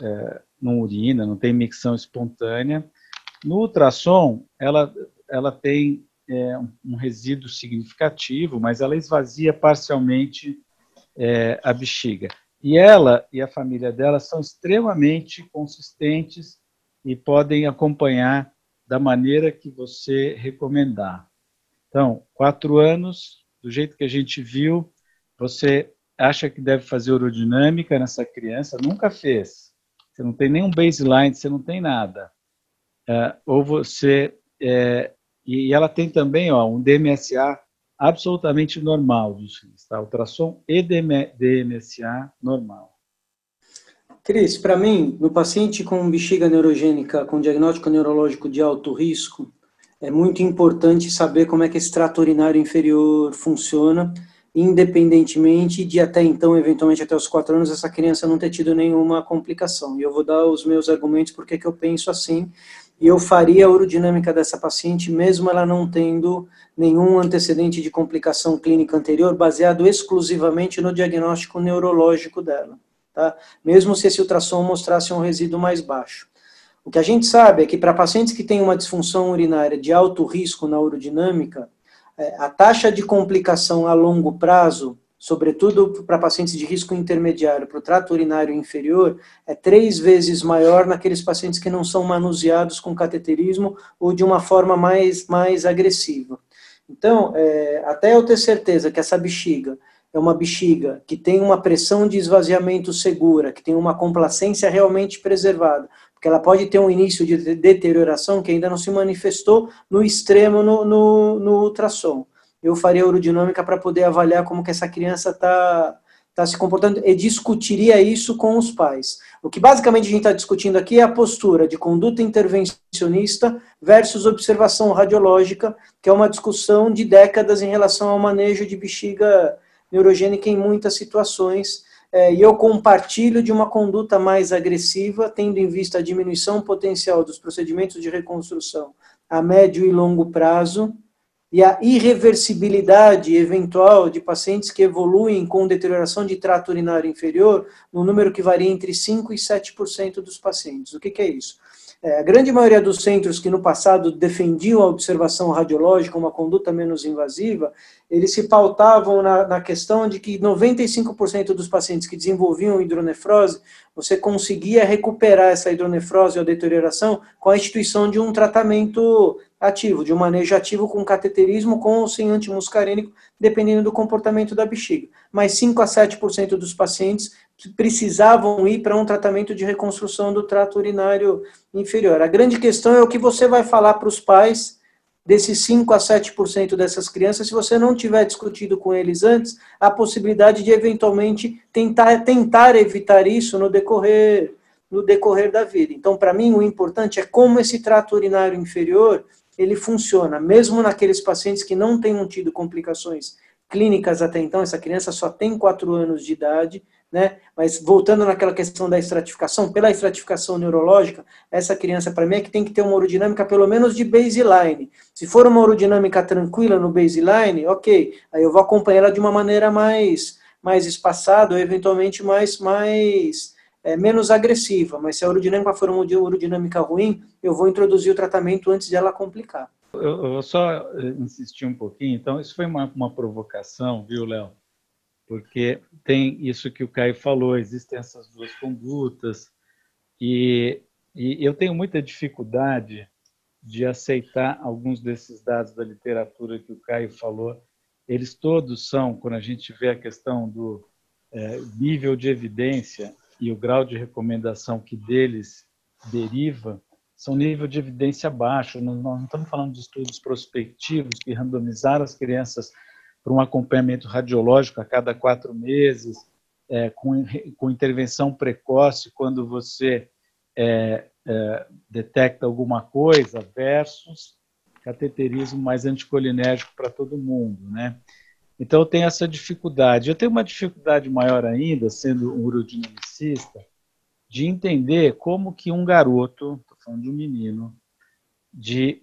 é, não urina, não tem micção espontânea. No ultrassom, ela, ela tem é, um resíduo significativo, mas ela esvazia parcialmente é, a bexiga. E ela e a família dela são extremamente consistentes e podem acompanhar da maneira que você recomendar. Então, quatro anos, do jeito que a gente viu, você acha que deve fazer urodinâmica nessa criança, nunca fez. Você não tem nenhum baseline, você não tem nada. É, ou você. É, e ela tem também ó, um DMSA absolutamente normal tá? Ultrassom e DMSA normal. Cris, para mim, no paciente com bexiga neurogênica com diagnóstico neurológico de alto risco, é muito importante saber como é que esse trato urinário inferior funciona, independentemente de até então, eventualmente até os quatro anos, essa criança não ter tido nenhuma complicação. E eu vou dar os meus argumentos porque que eu penso assim, e eu faria a urodinâmica dessa paciente, mesmo ela não tendo nenhum antecedente de complicação clínica anterior, baseado exclusivamente no diagnóstico neurológico dela, tá? Mesmo se esse ultrassom mostrasse um resíduo mais baixo. O que a gente sabe é que para pacientes que têm uma disfunção urinária de alto risco na urodinâmica, é, a taxa de complicação a longo prazo sobretudo para pacientes de risco intermediário, para o trato urinário inferior, é três vezes maior naqueles pacientes que não são manuseados com cateterismo ou de uma forma mais, mais agressiva. Então, é, até eu ter certeza que essa bexiga é uma bexiga que tem uma pressão de esvaziamento segura, que tem uma complacência realmente preservada, porque ela pode ter um início de deterioração que ainda não se manifestou no extremo no, no, no ultrassom eu faria urodinâmica para poder avaliar como que essa criança está tá se comportando e discutiria isso com os pais. O que basicamente a gente está discutindo aqui é a postura de conduta intervencionista versus observação radiológica, que é uma discussão de décadas em relação ao manejo de bexiga neurogênica em muitas situações. É, e eu compartilho de uma conduta mais agressiva, tendo em vista a diminuição potencial dos procedimentos de reconstrução a médio e longo prazo, e a irreversibilidade eventual de pacientes que evoluem com deterioração de trato urinário inferior, no número que varia entre 5% e 7% dos pacientes. O que, que é isso? É, a grande maioria dos centros que no passado defendiam a observação radiológica, uma conduta menos invasiva, eles se pautavam na, na questão de que 95% dos pacientes que desenvolviam hidronefrose, você conseguia recuperar essa hidronefrose ou deterioração com a instituição de um tratamento ativo, de um manejo ativo com cateterismo com ou sem antimuscarínico, dependendo do comportamento da bexiga. Mas 5 a 7% dos pacientes precisavam ir para um tratamento de reconstrução do trato urinário inferior. A grande questão é o que você vai falar para os pais desses 5 a 7% dessas crianças, se você não tiver discutido com eles antes, a possibilidade de eventualmente tentar, tentar evitar isso no decorrer, no decorrer da vida. Então, para mim, o importante é como esse trato urinário inferior ele funciona, mesmo naqueles pacientes que não tenham tido complicações clínicas até então, essa criança só tem 4 anos de idade, né? Mas voltando naquela questão da estratificação, pela estratificação neurológica, essa criança para mim é que tem que ter uma urodinâmica pelo menos de baseline. Se for uma urodinâmica tranquila no baseline, ok, aí eu vou acompanhar ela de uma maneira mais mais espaçada ou eventualmente mais mais é, menos agressiva. Mas se a urodinâmica for uma urodinâmica ruim, eu vou introduzir o tratamento antes dela complicar. Eu, eu só eh, insisti um pouquinho, então isso foi uma, uma provocação, viu, Léo? Porque tem isso que o Caio falou, existem essas duas condutas, e, e eu tenho muita dificuldade de aceitar alguns desses dados da literatura que o Caio falou. Eles todos são, quando a gente vê a questão do é, nível de evidência e o grau de recomendação que deles deriva, são nível de evidência baixo. Nós não estamos falando de estudos prospectivos que randomizaram as crianças para um acompanhamento radiológico a cada quatro meses, é, com, com intervenção precoce quando você é, é, detecta alguma coisa, versus cateterismo mais anticolinérgico para todo mundo, né? Então tenho essa dificuldade. Eu tenho uma dificuldade maior ainda, sendo um urodinamicista, de entender como que um garoto falando de um menino de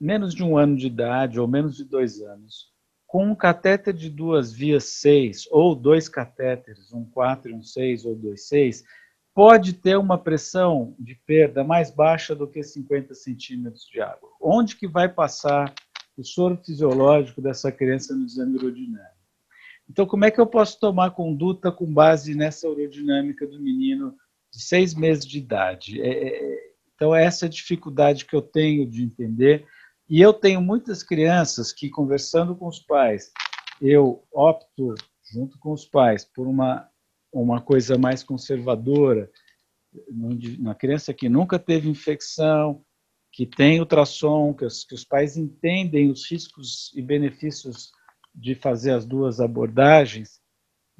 menos de um ano de idade ou menos de dois anos, com um catéter de duas vias 6 ou dois catéteres, um 4 e um 6 ou dois 6, pode ter uma pressão de perda mais baixa do que 50 centímetros de água. Onde que vai passar o soro fisiológico dessa criança no exame urodinâmico? Então, como é que eu posso tomar conduta com base nessa urodinâmica do menino de seis meses de idade? É, é então, essa é a dificuldade que eu tenho de entender. E eu tenho muitas crianças que, conversando com os pais, eu opto, junto com os pais, por uma, uma coisa mais conservadora, uma criança que nunca teve infecção, que tem ultrassom, que os, que os pais entendem os riscos e benefícios de fazer as duas abordagens,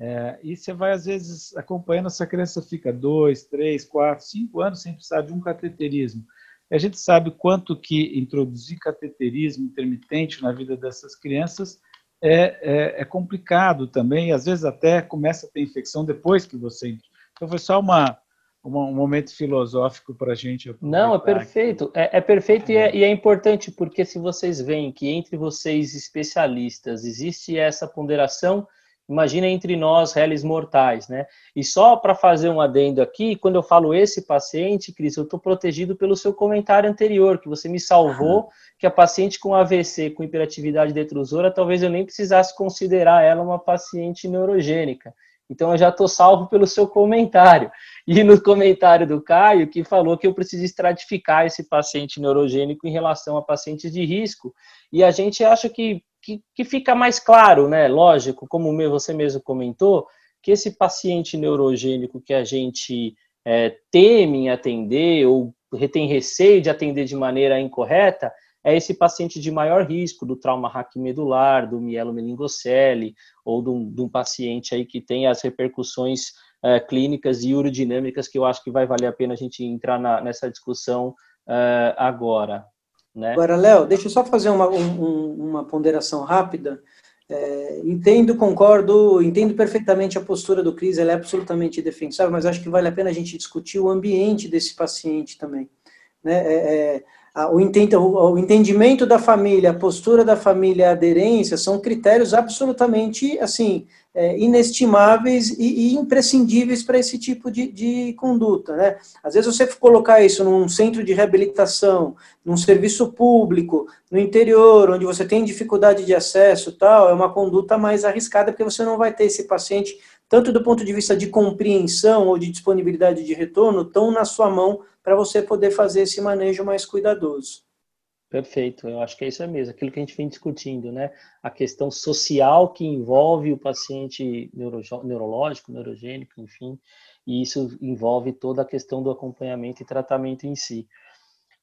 é, e você vai, às vezes, acompanhando, essa criança fica dois, três, quatro, cinco anos sem precisar de um cateterismo. E a gente sabe quanto que introduzir cateterismo intermitente na vida dessas crianças é, é, é complicado também, às vezes até começa a ter infecção depois que você... Então foi só uma, uma um momento filosófico para a gente. Não, é perfeito. É, é, perfeito e é, e é importante porque se vocês veem que entre vocês especialistas existe essa ponderação Imagina entre nós, réis mortais, né? E só para fazer um adendo aqui, quando eu falo esse paciente, Cris, eu estou protegido pelo seu comentário anterior, que você me salvou, que a paciente com AVC, com hiperatividade detrusora, talvez eu nem precisasse considerar ela uma paciente neurogênica. Então eu já estou salvo pelo seu comentário. E no comentário do Caio, que falou que eu preciso estratificar esse paciente neurogênico em relação a pacientes de risco. E a gente acha que que, que fica mais claro, né? Lógico, como você mesmo comentou, que esse paciente neurogênico que a gente é, teme em atender ou tem receio de atender de maneira incorreta, é esse paciente de maior risco do trauma raquimedular, do mielomeningocele, ou de um, de um, paciente aí que tem as repercussões é, clínicas e urodinâmicas que eu acho que vai valer a pena a gente entrar na, nessa discussão é, agora. Né? Agora, Léo, deixa eu só fazer uma, um, uma ponderação rápida. É, entendo, concordo, entendo perfeitamente a postura do Cris, ela é absolutamente defensável, mas acho que vale a pena a gente discutir o ambiente desse paciente também. Né? É, é, o, entendimento da família, a postura da família, a aderência, são critérios absolutamente, assim, é, inestimáveis e, e, imprescindíveis para esse tipo de, de conduta, né? Às vezes você colocar isso num centro de reabilitação, num serviço público, no interior, onde você tem dificuldade de acesso tal, é uma conduta mais arriscada, porque você não vai ter esse paciente, tanto do ponto de vista de compreensão ou de disponibilidade de retorno, tão na sua mão para você poder fazer esse manejo mais cuidadoso. Perfeito, eu acho que é isso mesmo, aquilo que a gente vem discutindo, né? A questão social que envolve o paciente neuro, neurológico, neurogênico, enfim, e isso envolve toda a questão do acompanhamento e tratamento em si.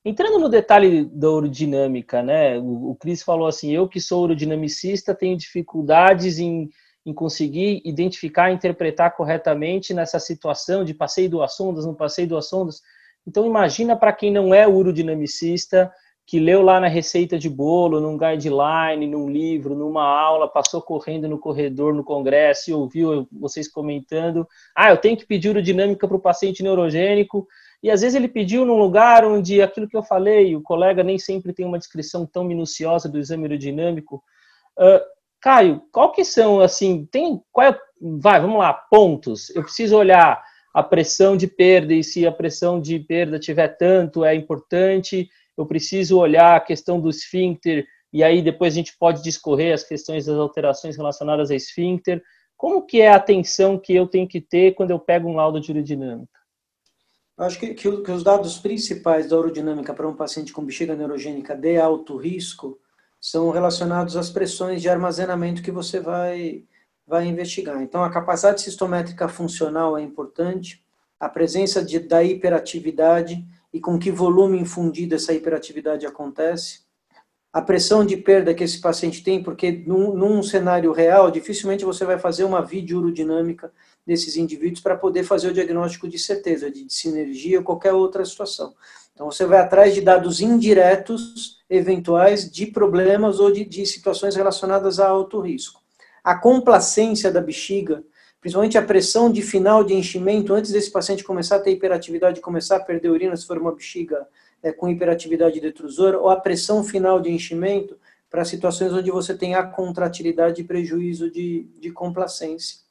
Entrando no detalhe da urodinâmica, né? O, o Cris falou assim: eu que sou urodinamicista tenho dificuldades em, em conseguir identificar, interpretar corretamente nessa situação de passei duas sondas, não passei duas sondas. Então, imagina para quem não é urodinamicista, que leu lá na receita de bolo, num guideline, num livro, numa aula, passou correndo no corredor, no congresso e ouviu vocês comentando, ah, eu tenho que pedir urodinâmica para o paciente neurogênico, e às vezes ele pediu num lugar onde aquilo que eu falei, o colega nem sempre tem uma descrição tão minuciosa do exame aerodinâmico. Uh, Caio, qual que são, assim, tem, qual é, vai, vamos lá, pontos. Eu preciso olhar a pressão de perda e se a pressão de perda tiver tanto, é importante eu preciso olhar a questão do esfíncter, e aí depois a gente pode discorrer as questões das alterações relacionadas a esfíncter. Como que é a atenção que eu tenho que ter quando eu pego um laudo de urodinâmica? Acho que, que, os dados principais da urodinâmica para um paciente com bexiga neurogênica de alto risco são relacionados às pressões de armazenamento que você vai, vai investigar. Então, a capacidade sistométrica funcional é importante, a presença de, da hiperatividade e com que volume infundido essa hiperatividade acontece, a pressão de perda que esse paciente tem, porque num, num cenário real, dificilmente você vai fazer uma videourodinâmica desses indivíduos para poder fazer o diagnóstico de certeza, de sinergia ou qualquer outra situação. Então, você vai atrás de dados indiretos, eventuais, de problemas ou de, de situações relacionadas a alto risco. A complacência da bexiga principalmente a pressão de final de enchimento, antes desse paciente começar a ter hiperatividade, começar a perder urina, se for uma bexiga é, com hiperatividade detrusora, ou a pressão final de enchimento, para situações onde você tem a contratilidade e prejuízo de, de complacência.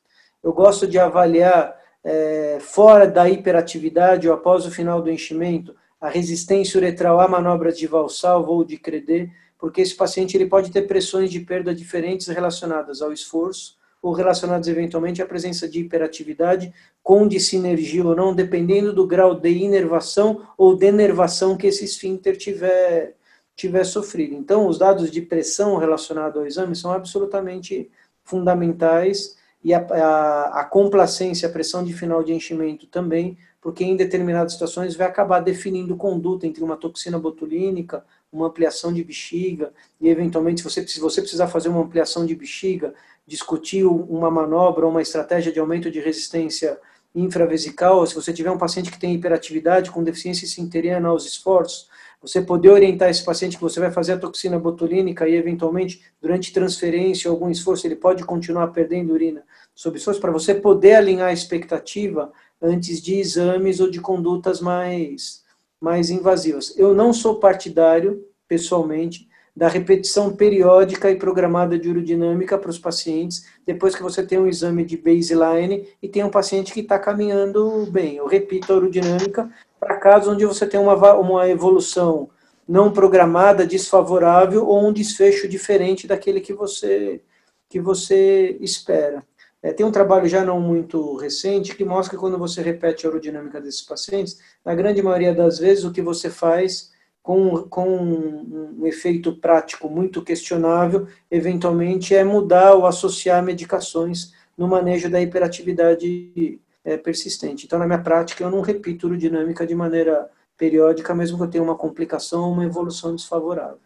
Eu gosto de avaliar, é, fora da hiperatividade ou após o final do enchimento, a resistência uretral a manobras de valsalva ou de credê, porque esse paciente ele pode ter pressões de perda diferentes relacionadas ao esforço, ou relacionados eventualmente à presença de hiperatividade com sinergia ou não, dependendo do grau de inervação ou denervação que esse esfíncter tiver, tiver sofrido. Então, os dados de pressão relacionados ao exame são absolutamente fundamentais e a, a, a complacência, a pressão de final de enchimento também, porque em determinadas situações vai acabar definindo conduta entre uma toxina botulínica, uma ampliação de bexiga, e eventualmente, se você, se você precisar fazer uma ampliação de bexiga, discutir uma manobra, uma estratégia de aumento de resistência infravesical, se você tiver um paciente que tem hiperatividade com deficiência sinteriana aos esforços, você poder orientar esse paciente que você vai fazer a toxina botulínica e eventualmente durante transferência ou algum esforço ele pode continuar perdendo urina sob esforço para você poder alinhar a expectativa antes de exames ou de condutas mais mais invasivas. Eu não sou partidário pessoalmente da repetição periódica e programada de urodinâmica para os pacientes, depois que você tem um exame de baseline e tem um paciente que está caminhando bem. Eu repito a urodinâmica para casos onde você tem uma, uma evolução não programada, desfavorável ou um desfecho diferente daquele que você, que você espera. É, tem um trabalho já não muito recente que mostra que quando você repete a aerodinâmica desses pacientes, na grande maioria das vezes o que você faz com, com um efeito prático muito questionável, eventualmente é mudar ou associar medicações no manejo da hiperatividade é, persistente. Então, na minha prática, eu não repito urodinâmica de maneira periódica, mesmo que eu tenha uma complicação ou uma evolução desfavorável.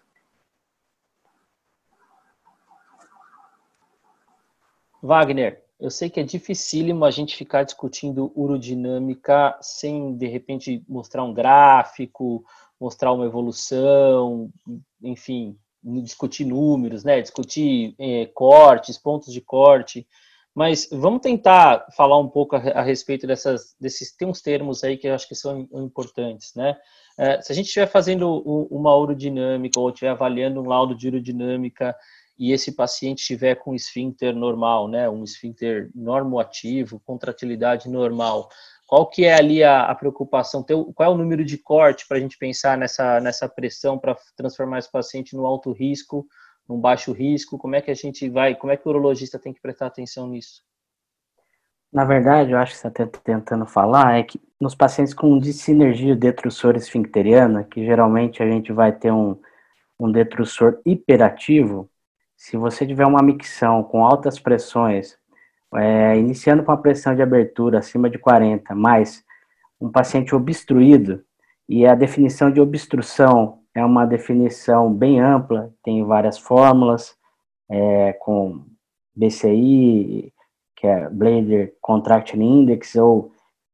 Wagner, eu sei que é dificílimo a gente ficar discutindo urodinâmica sem, de repente, mostrar um gráfico mostrar uma evolução, enfim, discutir números, né? Discutir é, cortes, pontos de corte. Mas vamos tentar falar um pouco a, a, respeito dessas, desses tem uns termos aí que eu acho que são importantes, né? É, se a gente estiver fazendo uma urodinâmica ou estiver avaliando um laudo de urodinâmica e esse paciente estiver com esfíncter normal, né, um esfíncter normoativo, contratilidade normal, qual que é ali a, a preocupação? Qual é o número de corte para a gente pensar nessa, nessa pressão para transformar esse paciente no alto risco, num baixo risco? Como é que a gente vai, como é que o urologista tem que prestar atenção nisso? Na verdade, eu acho que você está tentando falar é que nos pacientes com dissinergia detrusor esfincteriana, que geralmente a gente vai ter um, um detrusor hiperativo, se você tiver uma micção com altas pressões é, iniciando com a pressão de abertura acima de 40, mais um paciente obstruído, e a definição de obstrução é uma definição bem ampla, tem várias fórmulas, é, com BCI, que é Blader Contracting Index, ou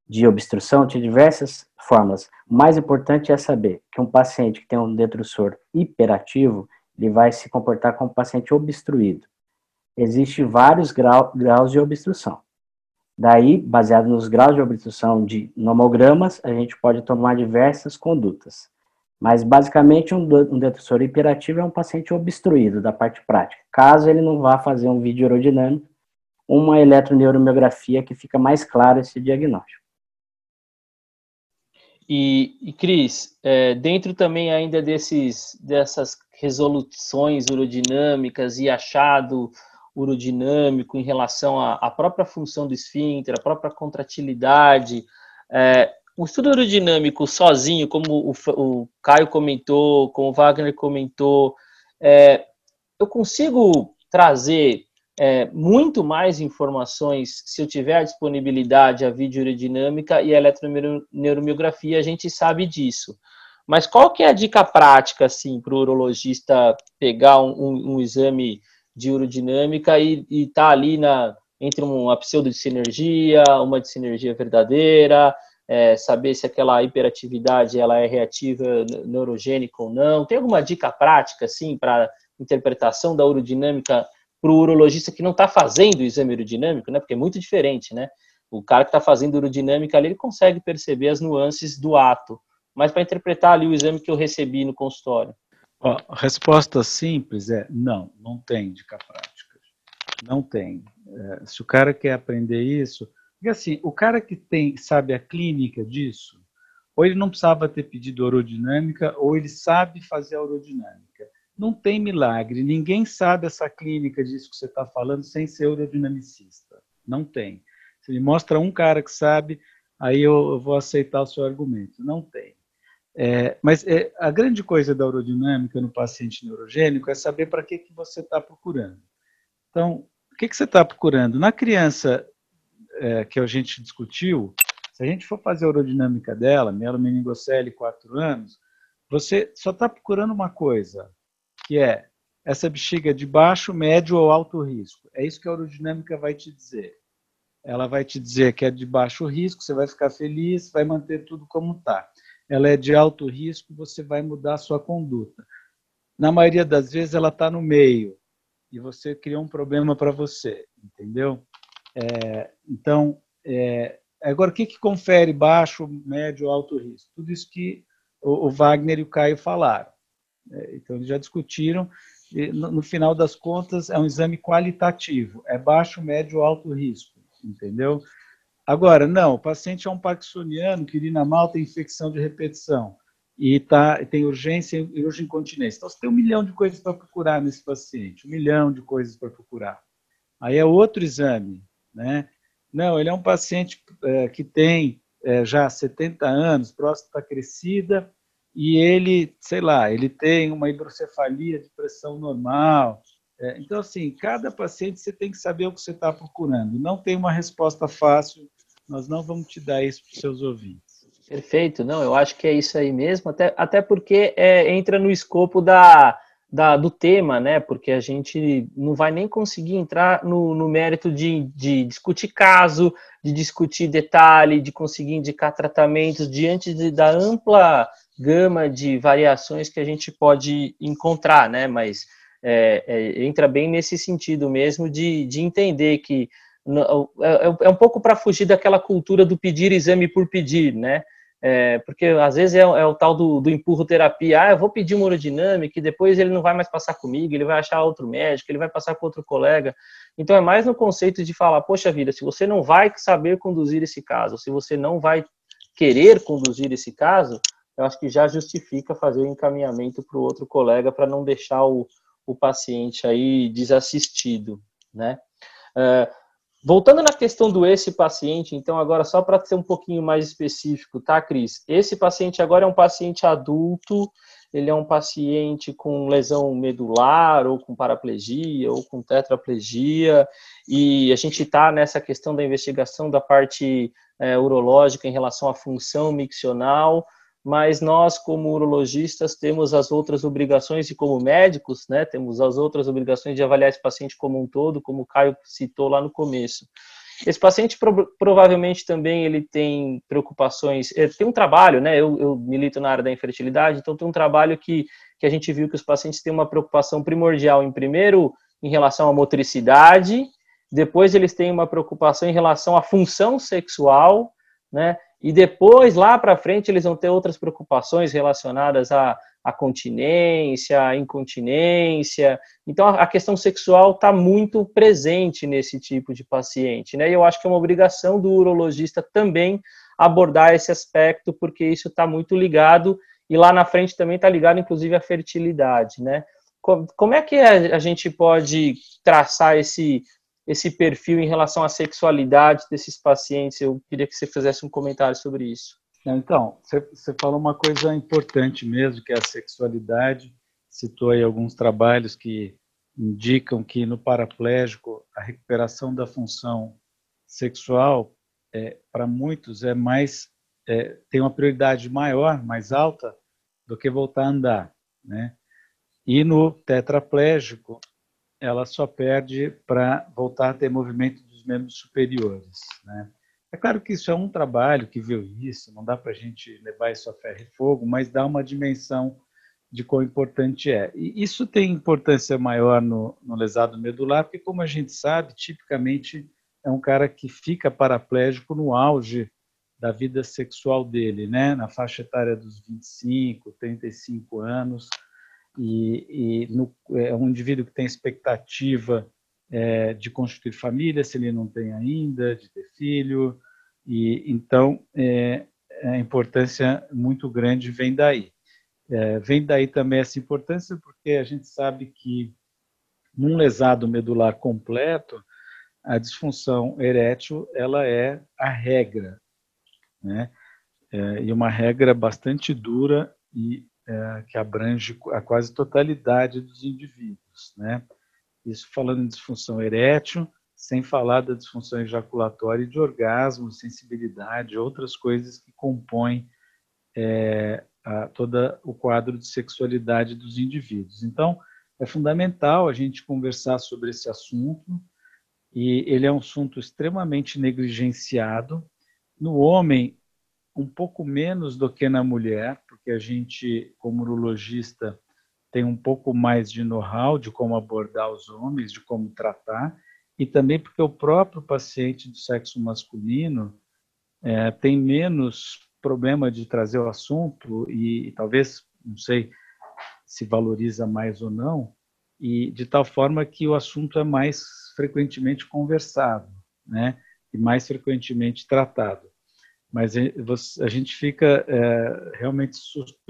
de obstrução de diversas formas. O mais importante é saber que um paciente que tem um detrusor hiperativo, ele vai se comportar como um paciente obstruído. Existem vários grau, graus de obstrução. Daí, baseado nos graus de obstrução de nomogramas, a gente pode tomar diversas condutas. Mas, basicamente, um, um detrusor hiperativo é um paciente obstruído da parte prática. Caso ele não vá fazer um vídeo aerodinâmico, uma eletroneuromiografia que fica mais claro esse diagnóstico. E, e Cris, é, dentro também ainda desses, dessas resoluções urodinâmicas e achado urodinâmico em relação à, à própria função do esfíncter, a própria contratilidade, é, o estudo urodinâmico sozinho, como o, o, Caio comentou, como o Wagner comentou, é, eu consigo trazer é, muito mais informações se eu tiver a disponibilidade a videoaerodinâmica e a eletroneuromiografia, a gente sabe disso. Mas qual que é a dica prática, assim, para o urologista pegar um, um, um, exame de urodinâmica e estar tá ali na, entre uma pseudo de sinergia, uma de sinergia verdadeira, é, saber se aquela hiperatividade ela é reativa neurogênica ou não? Tem alguma dica prática, assim, para interpretação da urodinâmica para o urologista que não está fazendo o exame urodinâmico, né? Porque é muito diferente, né? O cara que está fazendo urodinâmica ali, ele consegue perceber as nuances do ato. Mas para interpretar ali o exame que eu recebi no consultório. A resposta simples é não, não tem dica prática. Não tem. É, se o cara quer aprender isso, porque assim, o cara que tem, sabe a clínica disso, ou ele não precisava ter pedido aerodinâmica, ou ele sabe fazer aerodinâmica. Não tem milagre. Ninguém sabe essa clínica disso que você está falando sem ser urodinamicista. Não tem. Se me mostra um cara que sabe, aí eu vou aceitar o seu argumento. Não tem. É, mas é, a grande coisa da urodinâmica no paciente neurogênico é saber para que, que você está procurando. Então, o que, que você está procurando? Na criança é, que a gente discutiu, se a gente for fazer a urodinâmica dela, mielomeningocele, 4 anos, você só está procurando uma coisa, que é essa bexiga de baixo, médio ou alto risco. É isso que a aerodinâmica vai te dizer. Ela vai te dizer que é de baixo risco, você vai ficar feliz, vai manter tudo como está. Ela é de alto risco, você vai mudar a sua conduta. Na maioria das vezes, ela está no meio e você criou um problema para você, entendeu? É, então, é, agora, o que, que confere baixo, médio alto risco? Tudo isso que o, o Wagner e o Caio falaram. É, então, eles já discutiram. E, no, no, final das contas, é um exame qualitativo. É baixo, médio alto risco, entendeu? Agora, não, o paciente é um parkinsoniano que urina mal, tem infecção de repetição e tá, tem urgência e urge incontinência. Então, você tem um milhão de coisas para procurar nesse paciente, um milhão de coisas para procurar. Aí é outro exame, né? Não, ele é um paciente é, que tem é, já 70 anos, próstata crescida, e ele, sei lá, ele tem uma hidrocefalia de pressão normal. É, então, assim, cada paciente você tem que saber o que você está procurando. Não tem uma resposta fácil, nós não vamos te dar isso para os seus ouvintes. Perfeito, não, eu acho que é isso aí mesmo, até, até porque é, entra no escopo da, da, do tema, né? Porque a gente não vai nem conseguir entrar no, no mérito de, de discutir caso, de discutir detalhe, de conseguir indicar tratamentos diante de, da ampla gama de variações que a gente pode encontrar, né? Mas é, é, entra bem nesse sentido mesmo de, de entender que é, é, é um pouco para fugir daquela cultura do pedir exame por pedir, né? É, porque às vezes é, é o tal do, do, empurro terapia, ah, eu vou pedir uma urodinâmica e depois ele não vai mais passar comigo, ele vai achar outro médico, ele vai passar com outro colega. Então é mais no conceito de falar, poxa vida, se você não vai saber conduzir esse caso, se você não vai querer conduzir esse caso, eu acho que já justifica fazer o encaminhamento para o outro colega para não deixar o, o paciente aí desassistido, né? Uh, Voltando na questão do esse paciente, então, agora só para ser um pouquinho mais específico, tá, Cris? Esse paciente agora é um paciente adulto, ele é um paciente com lesão medular, ou com paraplegia, ou com tetraplegia, e a gente está nessa questão da investigação da parte é, urológica em relação à função miccional, mas nós, como urologistas, temos as outras obrigações e como médicos, né, temos as outras obrigações de avaliar esse paciente como um todo, como o Caio citou lá no começo. esse paciente pro, provavelmente também ele tem preocupações, tem um trabalho, né? Eu, eu, milito na área da infertilidade, então tem um trabalho que, que a gente viu que os pacientes têm uma preocupação primordial em primeiro em relação à motricidade, depois eles têm uma preocupação em relação à função sexual, né? E depois, lá para frente, eles vão ter outras preocupações relacionadas à, continência, à incontinência. Então, a, a questão sexual está muito presente nesse tipo de paciente, né? E eu acho que é uma obrigação do urologista também abordar esse aspecto, porque isso está muito ligado, e lá na frente também está ligado, inclusive, à fertilidade, né? Como é que a gente pode traçar esse esse perfil em relação à sexualidade desses pacientes. Eu queria que você fizesse um comentário sobre isso. Então, você falou uma coisa importante mesmo, que é a sexualidade. Citou aí alguns trabalhos que indicam que no paraplégico a recuperação da função sexual é, para muitos é mais é, tem uma prioridade maior, mais alta do que voltar a andar, né? E no tetraplégico ela só perde para voltar a ter movimento dos membros superiores. Né? É claro que isso é um trabalho que viu isso, não dá para a gente levar isso a ferro e fogo, mas dá uma dimensão de quão importante é. E isso tem importância maior no, no lesado medular, porque, como a gente sabe, tipicamente é um cara que fica paraplégico no auge da vida sexual dele, né? na faixa etária dos 25, 35 anos, e, e no, é um indivíduo que tem expectativa é, de constituir família, se ele não tem ainda, de ter filho, e então é, a importância muito grande vem daí. É, vem daí também essa importância porque a gente sabe que num lesado medular completo, a disfunção erétil ela é a regra, né? É, e uma regra bastante dura e é, que abrange a quase totalidade dos indivíduos, né? Isso falando em disfunção erétil, sem falar da disfunção ejaculatória e de orgasmo, sensibilidade, outras coisas que compõem é, a, todo o quadro de sexualidade dos indivíduos. Então, é fundamental a gente conversar sobre esse assunto, e ele é um assunto extremamente negligenciado. No homem, um pouco menos do que na mulher, porque a gente, como urologista, tem um pouco mais de know-how de como abordar os homens, de como tratar, e também porque o próprio paciente do sexo masculino é, tem menos problema de trazer o assunto e, e talvez, não sei se valoriza mais ou não, e de tal forma que o assunto é mais frequentemente conversado, né, e mais frequentemente tratado mas a gente fica é, realmente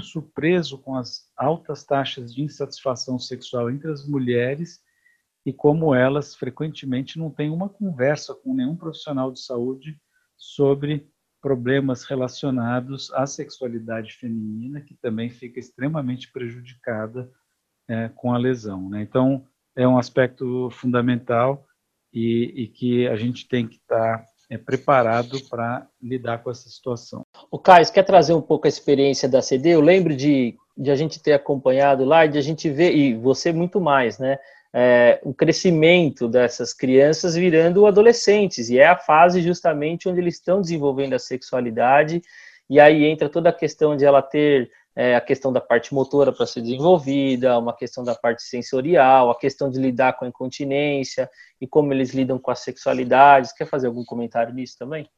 surpreso com as altas taxas de insatisfação sexual entre as mulheres e como elas frequentemente não têm uma conversa com nenhum profissional de saúde sobre problemas relacionados à sexualidade feminina, que também fica extremamente prejudicada é, com a lesão. Né? Então, é um aspecto fundamental e, e que a gente tem que estar tá é, preparado para lidar com essa situação. O Caio, quer trazer um pouco a experiência da CD? Eu lembro de, de a gente ter acompanhado lá e de a gente ver, e você muito mais, né? É, o crescimento dessas crianças virando adolescentes, e é a fase justamente onde eles estão desenvolvendo a sexualidade, e aí entra toda a questão de ela ter é, a questão da parte motora para ser desenvolvida, uma questão da parte sensorial, a questão de lidar com a incontinência e como eles lidam com a sexualidade. Quer fazer algum comentário nisso também?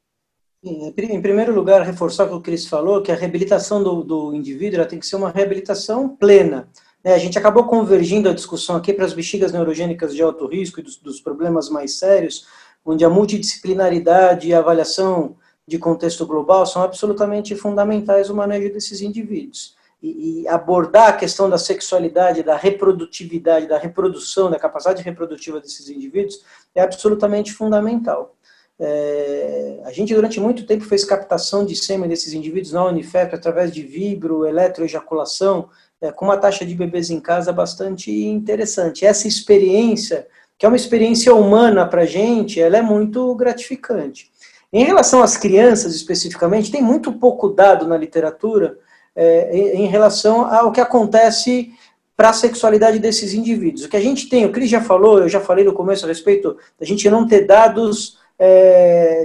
Em primeiro lugar, reforçar o que o Cris falou, que a reabilitação do, do indivíduo tem que ser uma reabilitação plena. É, a gente acabou convergindo a discussão aqui para as bexigas neurogênicas de alto risco e dos, dos problemas mais sérios, onde a multidisciplinaridade e a avaliação de contexto global são absolutamente fundamentais no manejo desses indivíduos. E, e, abordar a questão da sexualidade, da reprodutividade, da reprodução, da capacidade reprodutiva desses indivíduos é absolutamente fundamental. É, a gente durante muito tempo fez captação de sêmen desses indivíduos na Unifep através de vibro, eletroejaculação, é, com uma taxa de bebês em casa bastante interessante. Essa experiência, que é uma experiência humana para a gente, ela é muito gratificante. Em relação às crianças especificamente, tem muito pouco dado na literatura é, em relação ao que acontece para a sexualidade desses indivíduos. O que a gente tem, o Cris já falou, eu já falei no começo a respeito da gente não ter dados é,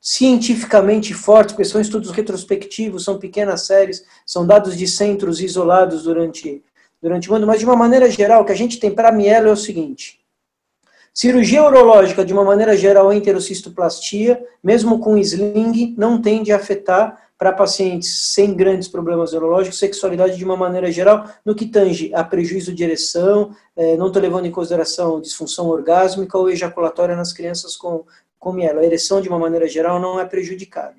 cientificamente fortes, porque são estudos retrospectivos, são pequenas séries, são dados de centros isolados durante, durante o ano, mas de uma maneira geral, o que a gente tem para mielo é o seguinte. Cirurgia urológica, de uma maneira geral, enterocistoplastia, mesmo com sling, não tende a afetar para pacientes sem grandes problemas neurológicos, sexualidade de uma maneira geral, no que tange a prejuízo de ereção, é, não estou levando em consideração disfunção orgásmica ou ejaculatória nas crianças com, com mielo. A ereção, de uma maneira geral, não é prejudicada.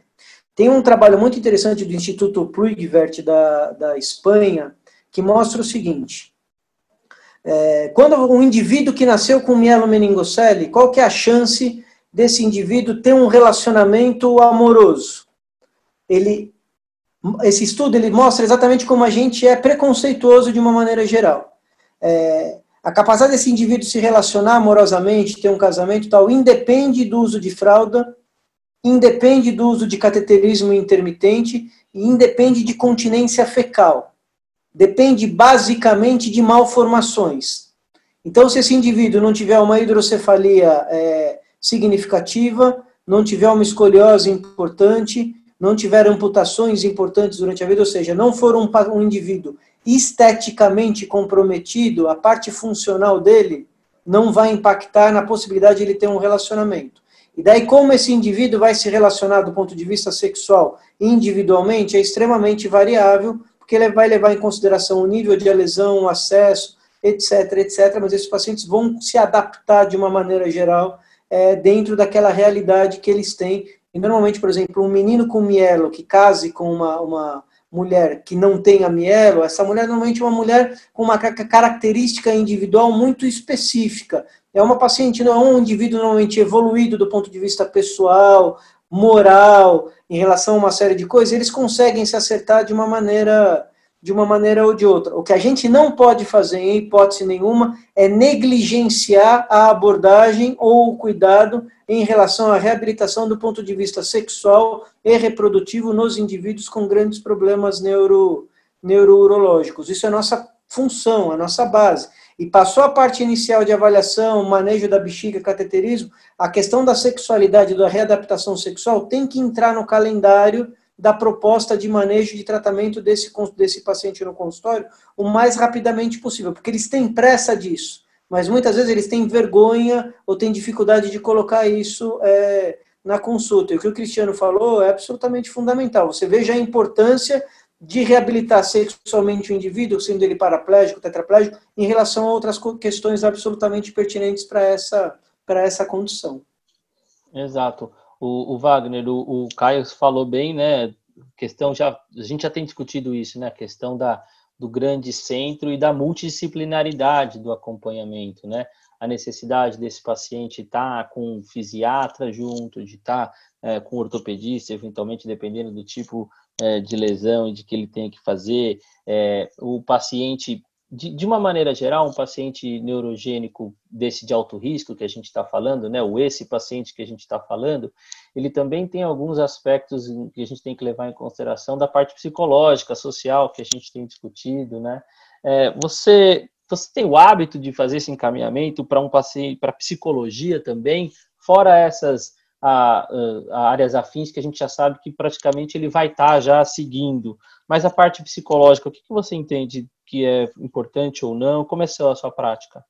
Tem um trabalho muito interessante do Instituto Pluigvert da, da Espanha, que mostra o seguinte, é, quando um indivíduo que nasceu com mielo meningocele, qual que é a chance desse indivíduo ter um relacionamento amoroso? ele, esse estudo ele mostra exatamente como a gente é preconceituoso de uma maneira geral. É, a capacidade desse indivíduo se relacionar amorosamente, ter um casamento tal, independe do uso de fralda, independe do uso de cateterismo intermitente e independe de continência fecal. Depende basicamente de malformações. Então, se esse indivíduo não tiver uma hidrocefalia é, significativa, não tiver uma escoliose importante, não tiveram amputações importantes durante a vida, ou seja, não for um, um indivíduo esteticamente comprometido, a parte funcional dele não vai impactar na possibilidade de ele ter um relacionamento. E daí, como esse indivíduo vai se relacionar do ponto de vista sexual individualmente, é extremamente variável, porque ele vai levar em consideração o nível de lesão, o acesso, etc, etc. Mas esses pacientes vão se adaptar de uma maneira geral é, dentro daquela realidade que eles têm e normalmente, por exemplo, um menino com mielo que case com uma, uma mulher que não tenha mielo, essa mulher normalmente é uma mulher com uma característica individual muito específica. É uma paciente, não é um indivíduo normalmente evoluído do ponto de vista pessoal, moral, em relação a uma série de coisas, eles conseguem se acertar de uma maneira de uma maneira ou de outra. O que a gente não pode fazer, em hipótese nenhuma, é negligenciar a abordagem ou o cuidado em relação à reabilitação do ponto de vista sexual e reprodutivo nos indivíduos com grandes problemas neuro, neurourológicos. Isso é nossa função, a nossa base. E passou a parte inicial de avaliação, manejo da bexiga, cateterismo, a questão da sexualidade, da readaptação sexual tem que entrar no calendário da proposta de manejo de tratamento desse, desse paciente no consultório o mais rapidamente possível, porque eles têm pressa disso, mas muitas vezes eles têm vergonha ou têm dificuldade de colocar isso é, na consulta. E o que o Cristiano falou é absolutamente fundamental. Você veja a importância de reabilitar sexualmente o indivíduo, sendo ele paraplégico, tetraplégico, em relação a outras questões absolutamente pertinentes para essa, para essa condição. Exato o, o Wagner, o, o, Caio falou bem, né? Questão já a gente já tem discutido isso, né? A questão da do grande centro e da multidisciplinaridade do acompanhamento, né? A necessidade desse paciente estar tá com um fisiatra junto, de estar tá, é, com um ortopedista, eventualmente dependendo do tipo é, de lesão e de que ele tem que fazer, é, o paciente de, de, uma maneira geral, um paciente neurogênico desse de alto risco que a gente está falando, né, ou esse paciente que a gente está falando, ele também tem alguns aspectos que a gente tem que levar em consideração da parte psicológica, social, que a gente tem discutido, né. É, você, você tem o hábito de fazer esse encaminhamento para um paciente, para psicologia também, fora essas a, a, áreas afins que a gente já sabe que praticamente ele vai estar tá já seguindo. Mas a parte psicológica, o que, que você entende que é importante ou não? Como é a sua prática?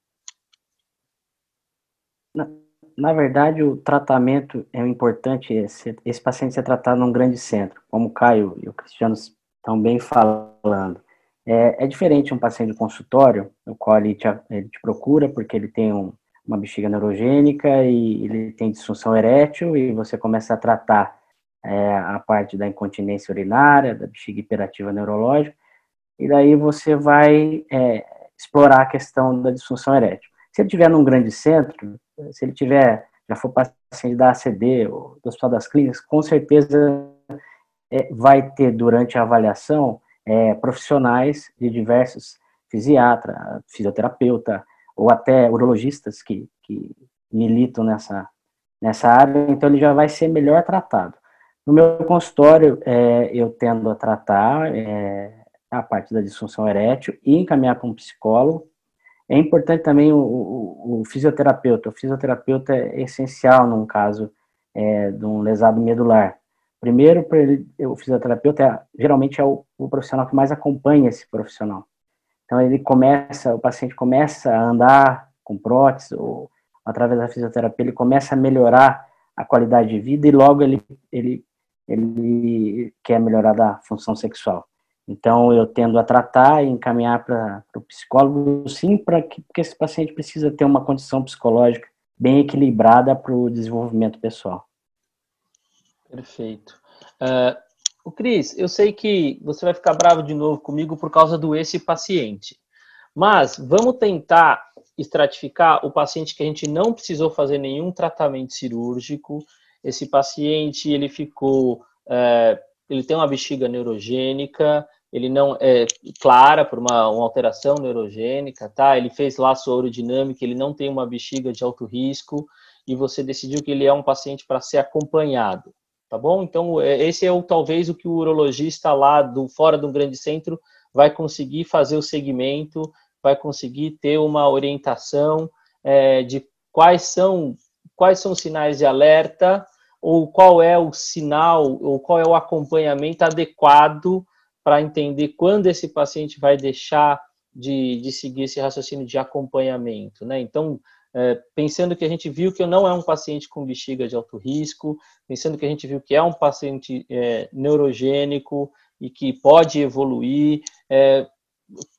Na, na verdade, o tratamento é importante, esse, esse paciente ser tratado num grande centro, como o Caio e o Cristiano estão bem falando. É, é diferente um paciente de consultório, o qual ele te, ele te procura porque ele tem um, uma bexiga neurogênica e ele tem disfunção erétil e você começa a tratar é, a parte da incontinência urinária, da bexiga hiperativa neurológica, e daí você vai é, explorar a questão da disfunção erétil. Se ele estiver num grande centro, se ele tiver, já for paciente da ACD ou do Hospital das Clínicas, com certeza é, vai ter durante a avaliação é, profissionais de diversos fisiatra, fisioterapeuta, ou até urologistas que, que militam nessa, nessa área, então ele já vai ser melhor tratado. No meu consultório, é, eu tendo a tratar é, a parte da disfunção erétil e encaminhar para um psicólogo. É importante também o, o, o, fisioterapeuta. O fisioterapeuta é essencial num caso é, de um lesado medular. Primeiro, o fisioterapeuta é, geralmente é o, o, profissional que mais acompanha esse profissional. Então ele começa, o paciente começa a andar com prótese ou através da fisioterapia ele começa a melhorar a qualidade de vida e logo ele ele ele quer melhorar da função sexual. Então eu tendo a tratar e encaminhar para o psicólogo, sim, para que porque esse paciente precisa ter uma condição psicológica bem equilibrada para o desenvolvimento pessoal. Perfeito. Uh, o Cris, eu sei que você vai ficar bravo de novo comigo por causa do esse paciente, mas vamos tentar estratificar o paciente que a gente não precisou fazer nenhum tratamento cirúrgico. Esse paciente ele ficou, uh, ele tem uma bexiga neurogênica, ele não é clara por uma, uma, alteração neurogênica, tá? Ele fez laço urodinâmico, ele não tem uma bexiga de alto risco e você decidiu que ele é um paciente para ser acompanhado, tá bom? Então é, esse é o talvez o que o urologista lá do fora de um grande centro vai conseguir fazer o segmento, vai conseguir ter uma orientação é, de quais são quais são os sinais de alerta ou qual é o sinal ou qual é o acompanhamento adequado para entender quando esse paciente vai deixar de, de seguir esse raciocínio de acompanhamento, né? Então, é, pensando que a gente viu que não é um paciente com bexiga de alto risco, pensando que a gente viu que é um paciente é, neurogênico e que pode evoluir, é,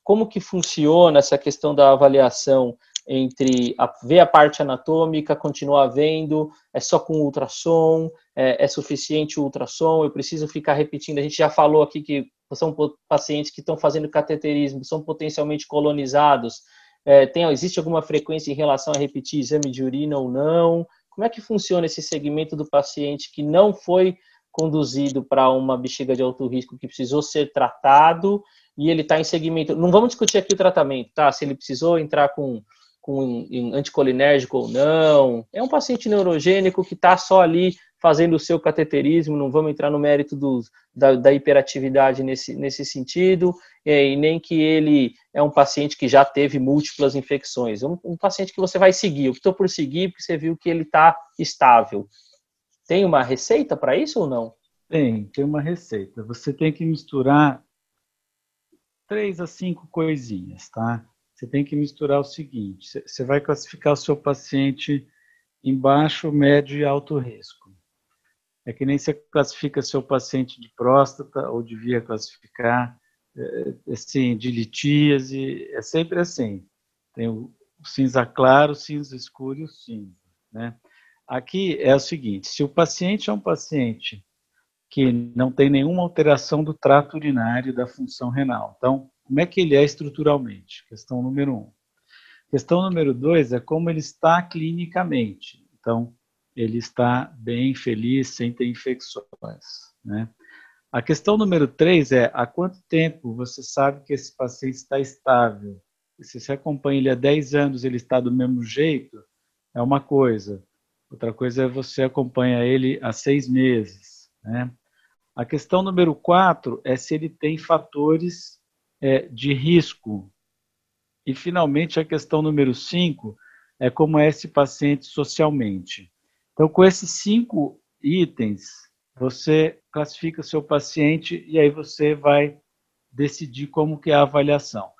como que funciona essa questão da avaliação entre a, ver a parte anatômica, continuar vendo, é só com ultrassom, é, é suficiente o ultrassom, eu preciso ficar repetindo, a gente já falou aqui que são pacientes que estão fazendo cateterismo, são potencialmente colonizados, é, tem, existe alguma frequência em relação a repetir exame de urina ou não? Como é que funciona esse segmento do paciente que não foi conduzido para uma bexiga de alto risco, que precisou ser tratado e ele está em segmento? Não vamos discutir aqui o tratamento, tá? Se ele precisou entrar com com anticolinérgico ou não. É um paciente neurogênico que está só ali fazendo o seu cateterismo, não vamos entrar no mérito do, da, da, hiperatividade nesse, nesse sentido, e nem que ele é um paciente que já teve múltiplas infecções. Um, um paciente que você vai seguir, optou por seguir porque você viu que ele está estável. Tem uma receita para isso ou não? Tem, tem uma receita. Você tem que misturar três a cinco coisinhas, tá? Você tem que misturar o seguinte: você vai classificar o seu paciente em baixo, médio e alto risco. É que nem você classifica seu paciente de próstata ou devia classificar é, assim, de litíase, é sempre assim. Tem o cinza claro, o cinza escuro e o cinza. Né? Aqui é o seguinte: se o paciente é um paciente que não tem nenhuma alteração do trato urinário da função renal, então, como é que ele é estruturalmente? Questão número um. Questão número dois é como ele está clinicamente. Então, ele está bem, feliz, sem ter infecções. Né? A questão número três é há quanto tempo você sabe que esse paciente está estável? Se você acompanha ele há 10 anos, ele está do mesmo jeito, é uma coisa. Outra coisa é você acompanha ele há seis meses. Né? A questão número quatro é se ele tem fatores é, de risco. E, finalmente, a questão número cinco é como é esse paciente socialmente. Então, com esses cinco itens, você classifica seu paciente e aí você vai decidir como que é a avaliação.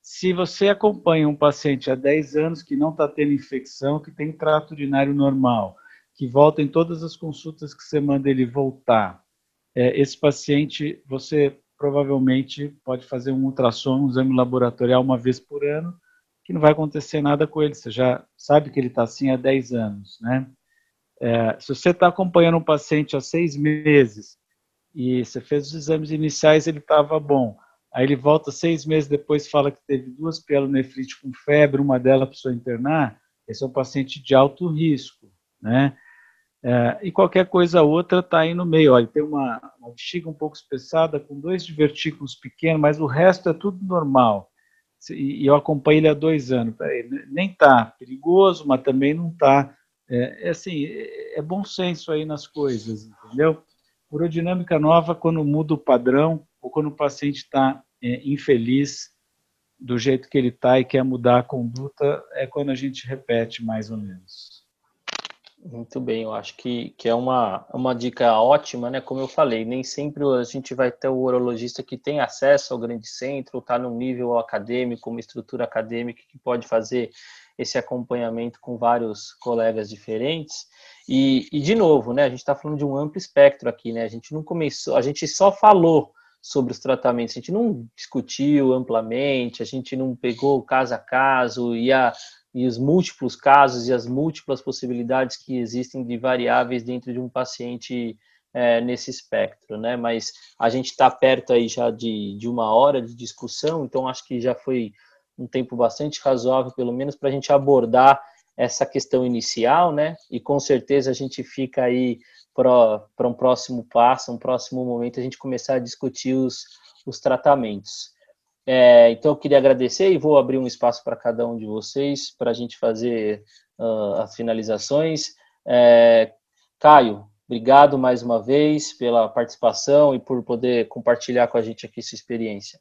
Se você acompanha um paciente há 10 anos que não está tendo infecção, que tem trato urinário normal, que volta em todas as consultas que você manda ele voltar, é, esse paciente, você provavelmente pode fazer um ultrassom, um exame laboratorial uma vez por ano, que não vai acontecer nada com ele. Você já sabe que ele está assim há 10 anos, né? É, se você está acompanhando um paciente há seis meses e você fez os exames iniciais, ele estava bom. Aí ele volta seis meses depois fala que teve duas pielonefrite com febre, uma delas precisou internar. Esse é um paciente de alto risco, né? É, e qualquer coisa outra está aí no meio. Olha, tem uma, uma bexiga um pouco espessada, com dois divertículos pequenos, mas o resto é tudo normal. E, e eu acompanho ele há dois anos. Nem está perigoso, mas também não está é, é assim, é, é bom senso aí nas coisas, entendeu? Urodinâmica nova quando muda o padrão ou quando o paciente está é, infeliz do jeito que ele está e quer mudar a conduta, é quando a gente repete mais ou menos. Muito bem, eu acho que, que é uma, uma dica ótima, né? Como eu falei, nem sempre a gente vai ter o urologista que tem acesso ao grande centro, está num nível acadêmico, uma estrutura acadêmica que pode fazer esse acompanhamento com vários colegas diferentes. E, e de novo, né? A gente está falando de um amplo espectro aqui, né? A gente não começou, a gente só falou sobre os tratamentos, a gente não discutiu amplamente, a gente não pegou caso a caso e a e os múltiplos casos e as múltiplas possibilidades que existem de variáveis dentro de um paciente é, nesse espectro, né? Mas a gente está perto aí já de, de uma hora de discussão, então acho que já foi um tempo bastante razoável, pelo menos, para a gente abordar essa questão inicial, né? E com certeza a gente fica aí para um próximo passo, um próximo momento, a gente começar a discutir os, os tratamentos. É, então, eu queria agradecer e vou abrir um espaço para cada um de vocês para a gente fazer uh, as finalizações. É, Caio, obrigado mais uma vez pela participação e por poder compartilhar com a gente aqui sua experiência.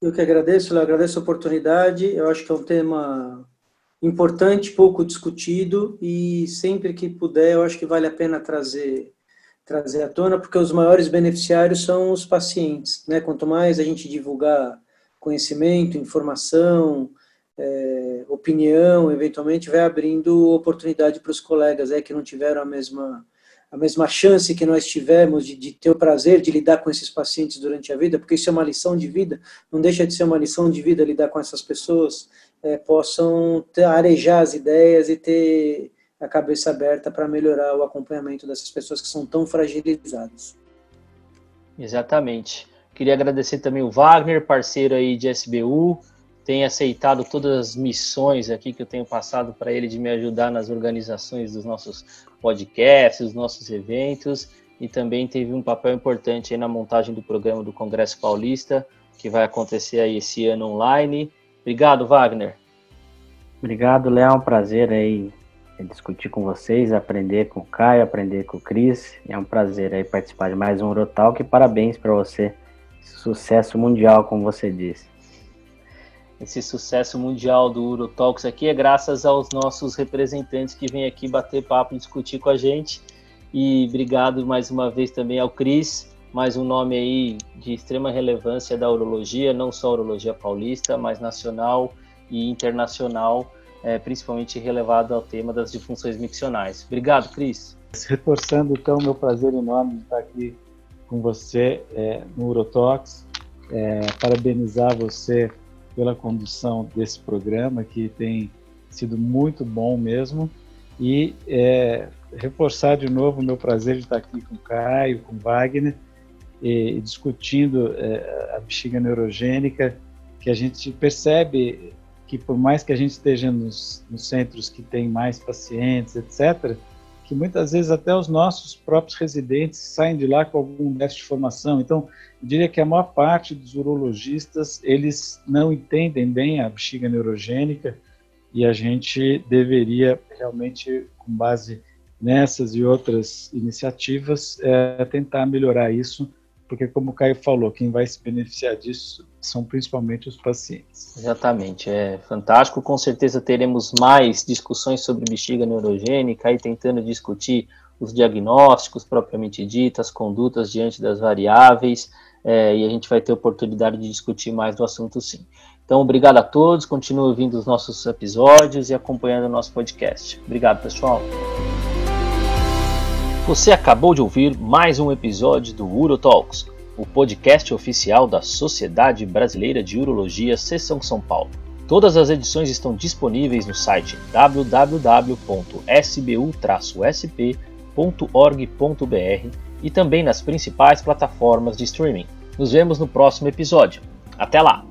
Eu que agradeço, eu agradeço a oportunidade. Eu acho que é um tema importante, pouco discutido e sempre que puder, eu acho que vale a pena trazer trazer à tona, porque os maiores beneficiários são os pacientes. Né? Quanto mais a gente divulgar conhecimento, informação, é, opinião, eventualmente vai abrindo oportunidade para os colegas é, que não tiveram a mesma, a mesma chance que nós tivemos de, de, ter o prazer de lidar com esses pacientes durante a vida, porque isso é uma lição de vida, não deixa de ser uma lição de vida lidar com essas pessoas, é, possam arejar as ideias e ter a cabeça aberta para melhorar o acompanhamento dessas pessoas que são tão fragilizadas. Exatamente. Queria agradecer também o Wagner, parceiro aí de SBU, tem aceitado todas as missões aqui que eu tenho passado para ele de me ajudar nas organizações dos nossos podcasts, dos nossos eventos, e também teve um papel importante aí na montagem do programa do Congresso Paulista, que vai acontecer aí esse ano online. Obrigado, Wagner. Obrigado, Léo. É um prazer aí discutir com vocês, aprender com o Caio, aprender com o Cris. É um prazer aí participar de mais um Urotalk e parabéns para você. Sucesso mundial, como você disse. Esse sucesso mundial do Urotalks aqui é graças aos nossos representantes que vêm aqui bater papo e discutir com a gente. E obrigado mais uma vez também ao Cris, mais um nome aí de extrema relevância da urologia, não só urologia paulista, mas nacional e internacional é, principalmente relevado ao tema das disfunções miccionais. Obrigado, Cris. Reforçando, então, meu prazer enorme de estar aqui com você é, no Urotox, é, parabenizar você pela condução desse programa, que tem sido muito bom mesmo, e é, reforçar de novo o meu prazer de estar aqui com Caio, com Wagner, e discutindo é, a bexiga neurogênica, que a gente percebe que por mais que a gente esteja nos, nos centros que tem mais pacientes, etc., que muitas vezes até os nossos próprios residentes saem de lá com algum déficit de formação. Então, eu diria que a maior parte dos urologistas, eles não entendem bem a bexiga neurogênica e a gente deveria realmente, com base nessas e outras iniciativas, é, tentar melhorar isso porque como o Caio falou, quem vai se beneficiar disso são principalmente os pacientes. Exatamente, é fantástico. Com certeza teremos mais discussões sobre bexiga neurogênica, aí tentando discutir os diagnósticos propriamente ditos, as condutas diante das variáveis, é, e a gente vai ter oportunidade de discutir mais do assunto sim. Então, obrigado a todos, continue ouvindo os nossos episódios e acompanhando o nosso podcast. Obrigado, pessoal. Você acabou de ouvir mais um episódio do UroTalks, o podcast oficial da Sociedade Brasileira de Urologia Seção São Paulo. Todas as edições estão disponíveis no site www.sbu-sp.org.br e também nas principais plataformas de streaming. Nos vemos no próximo episódio. Até lá!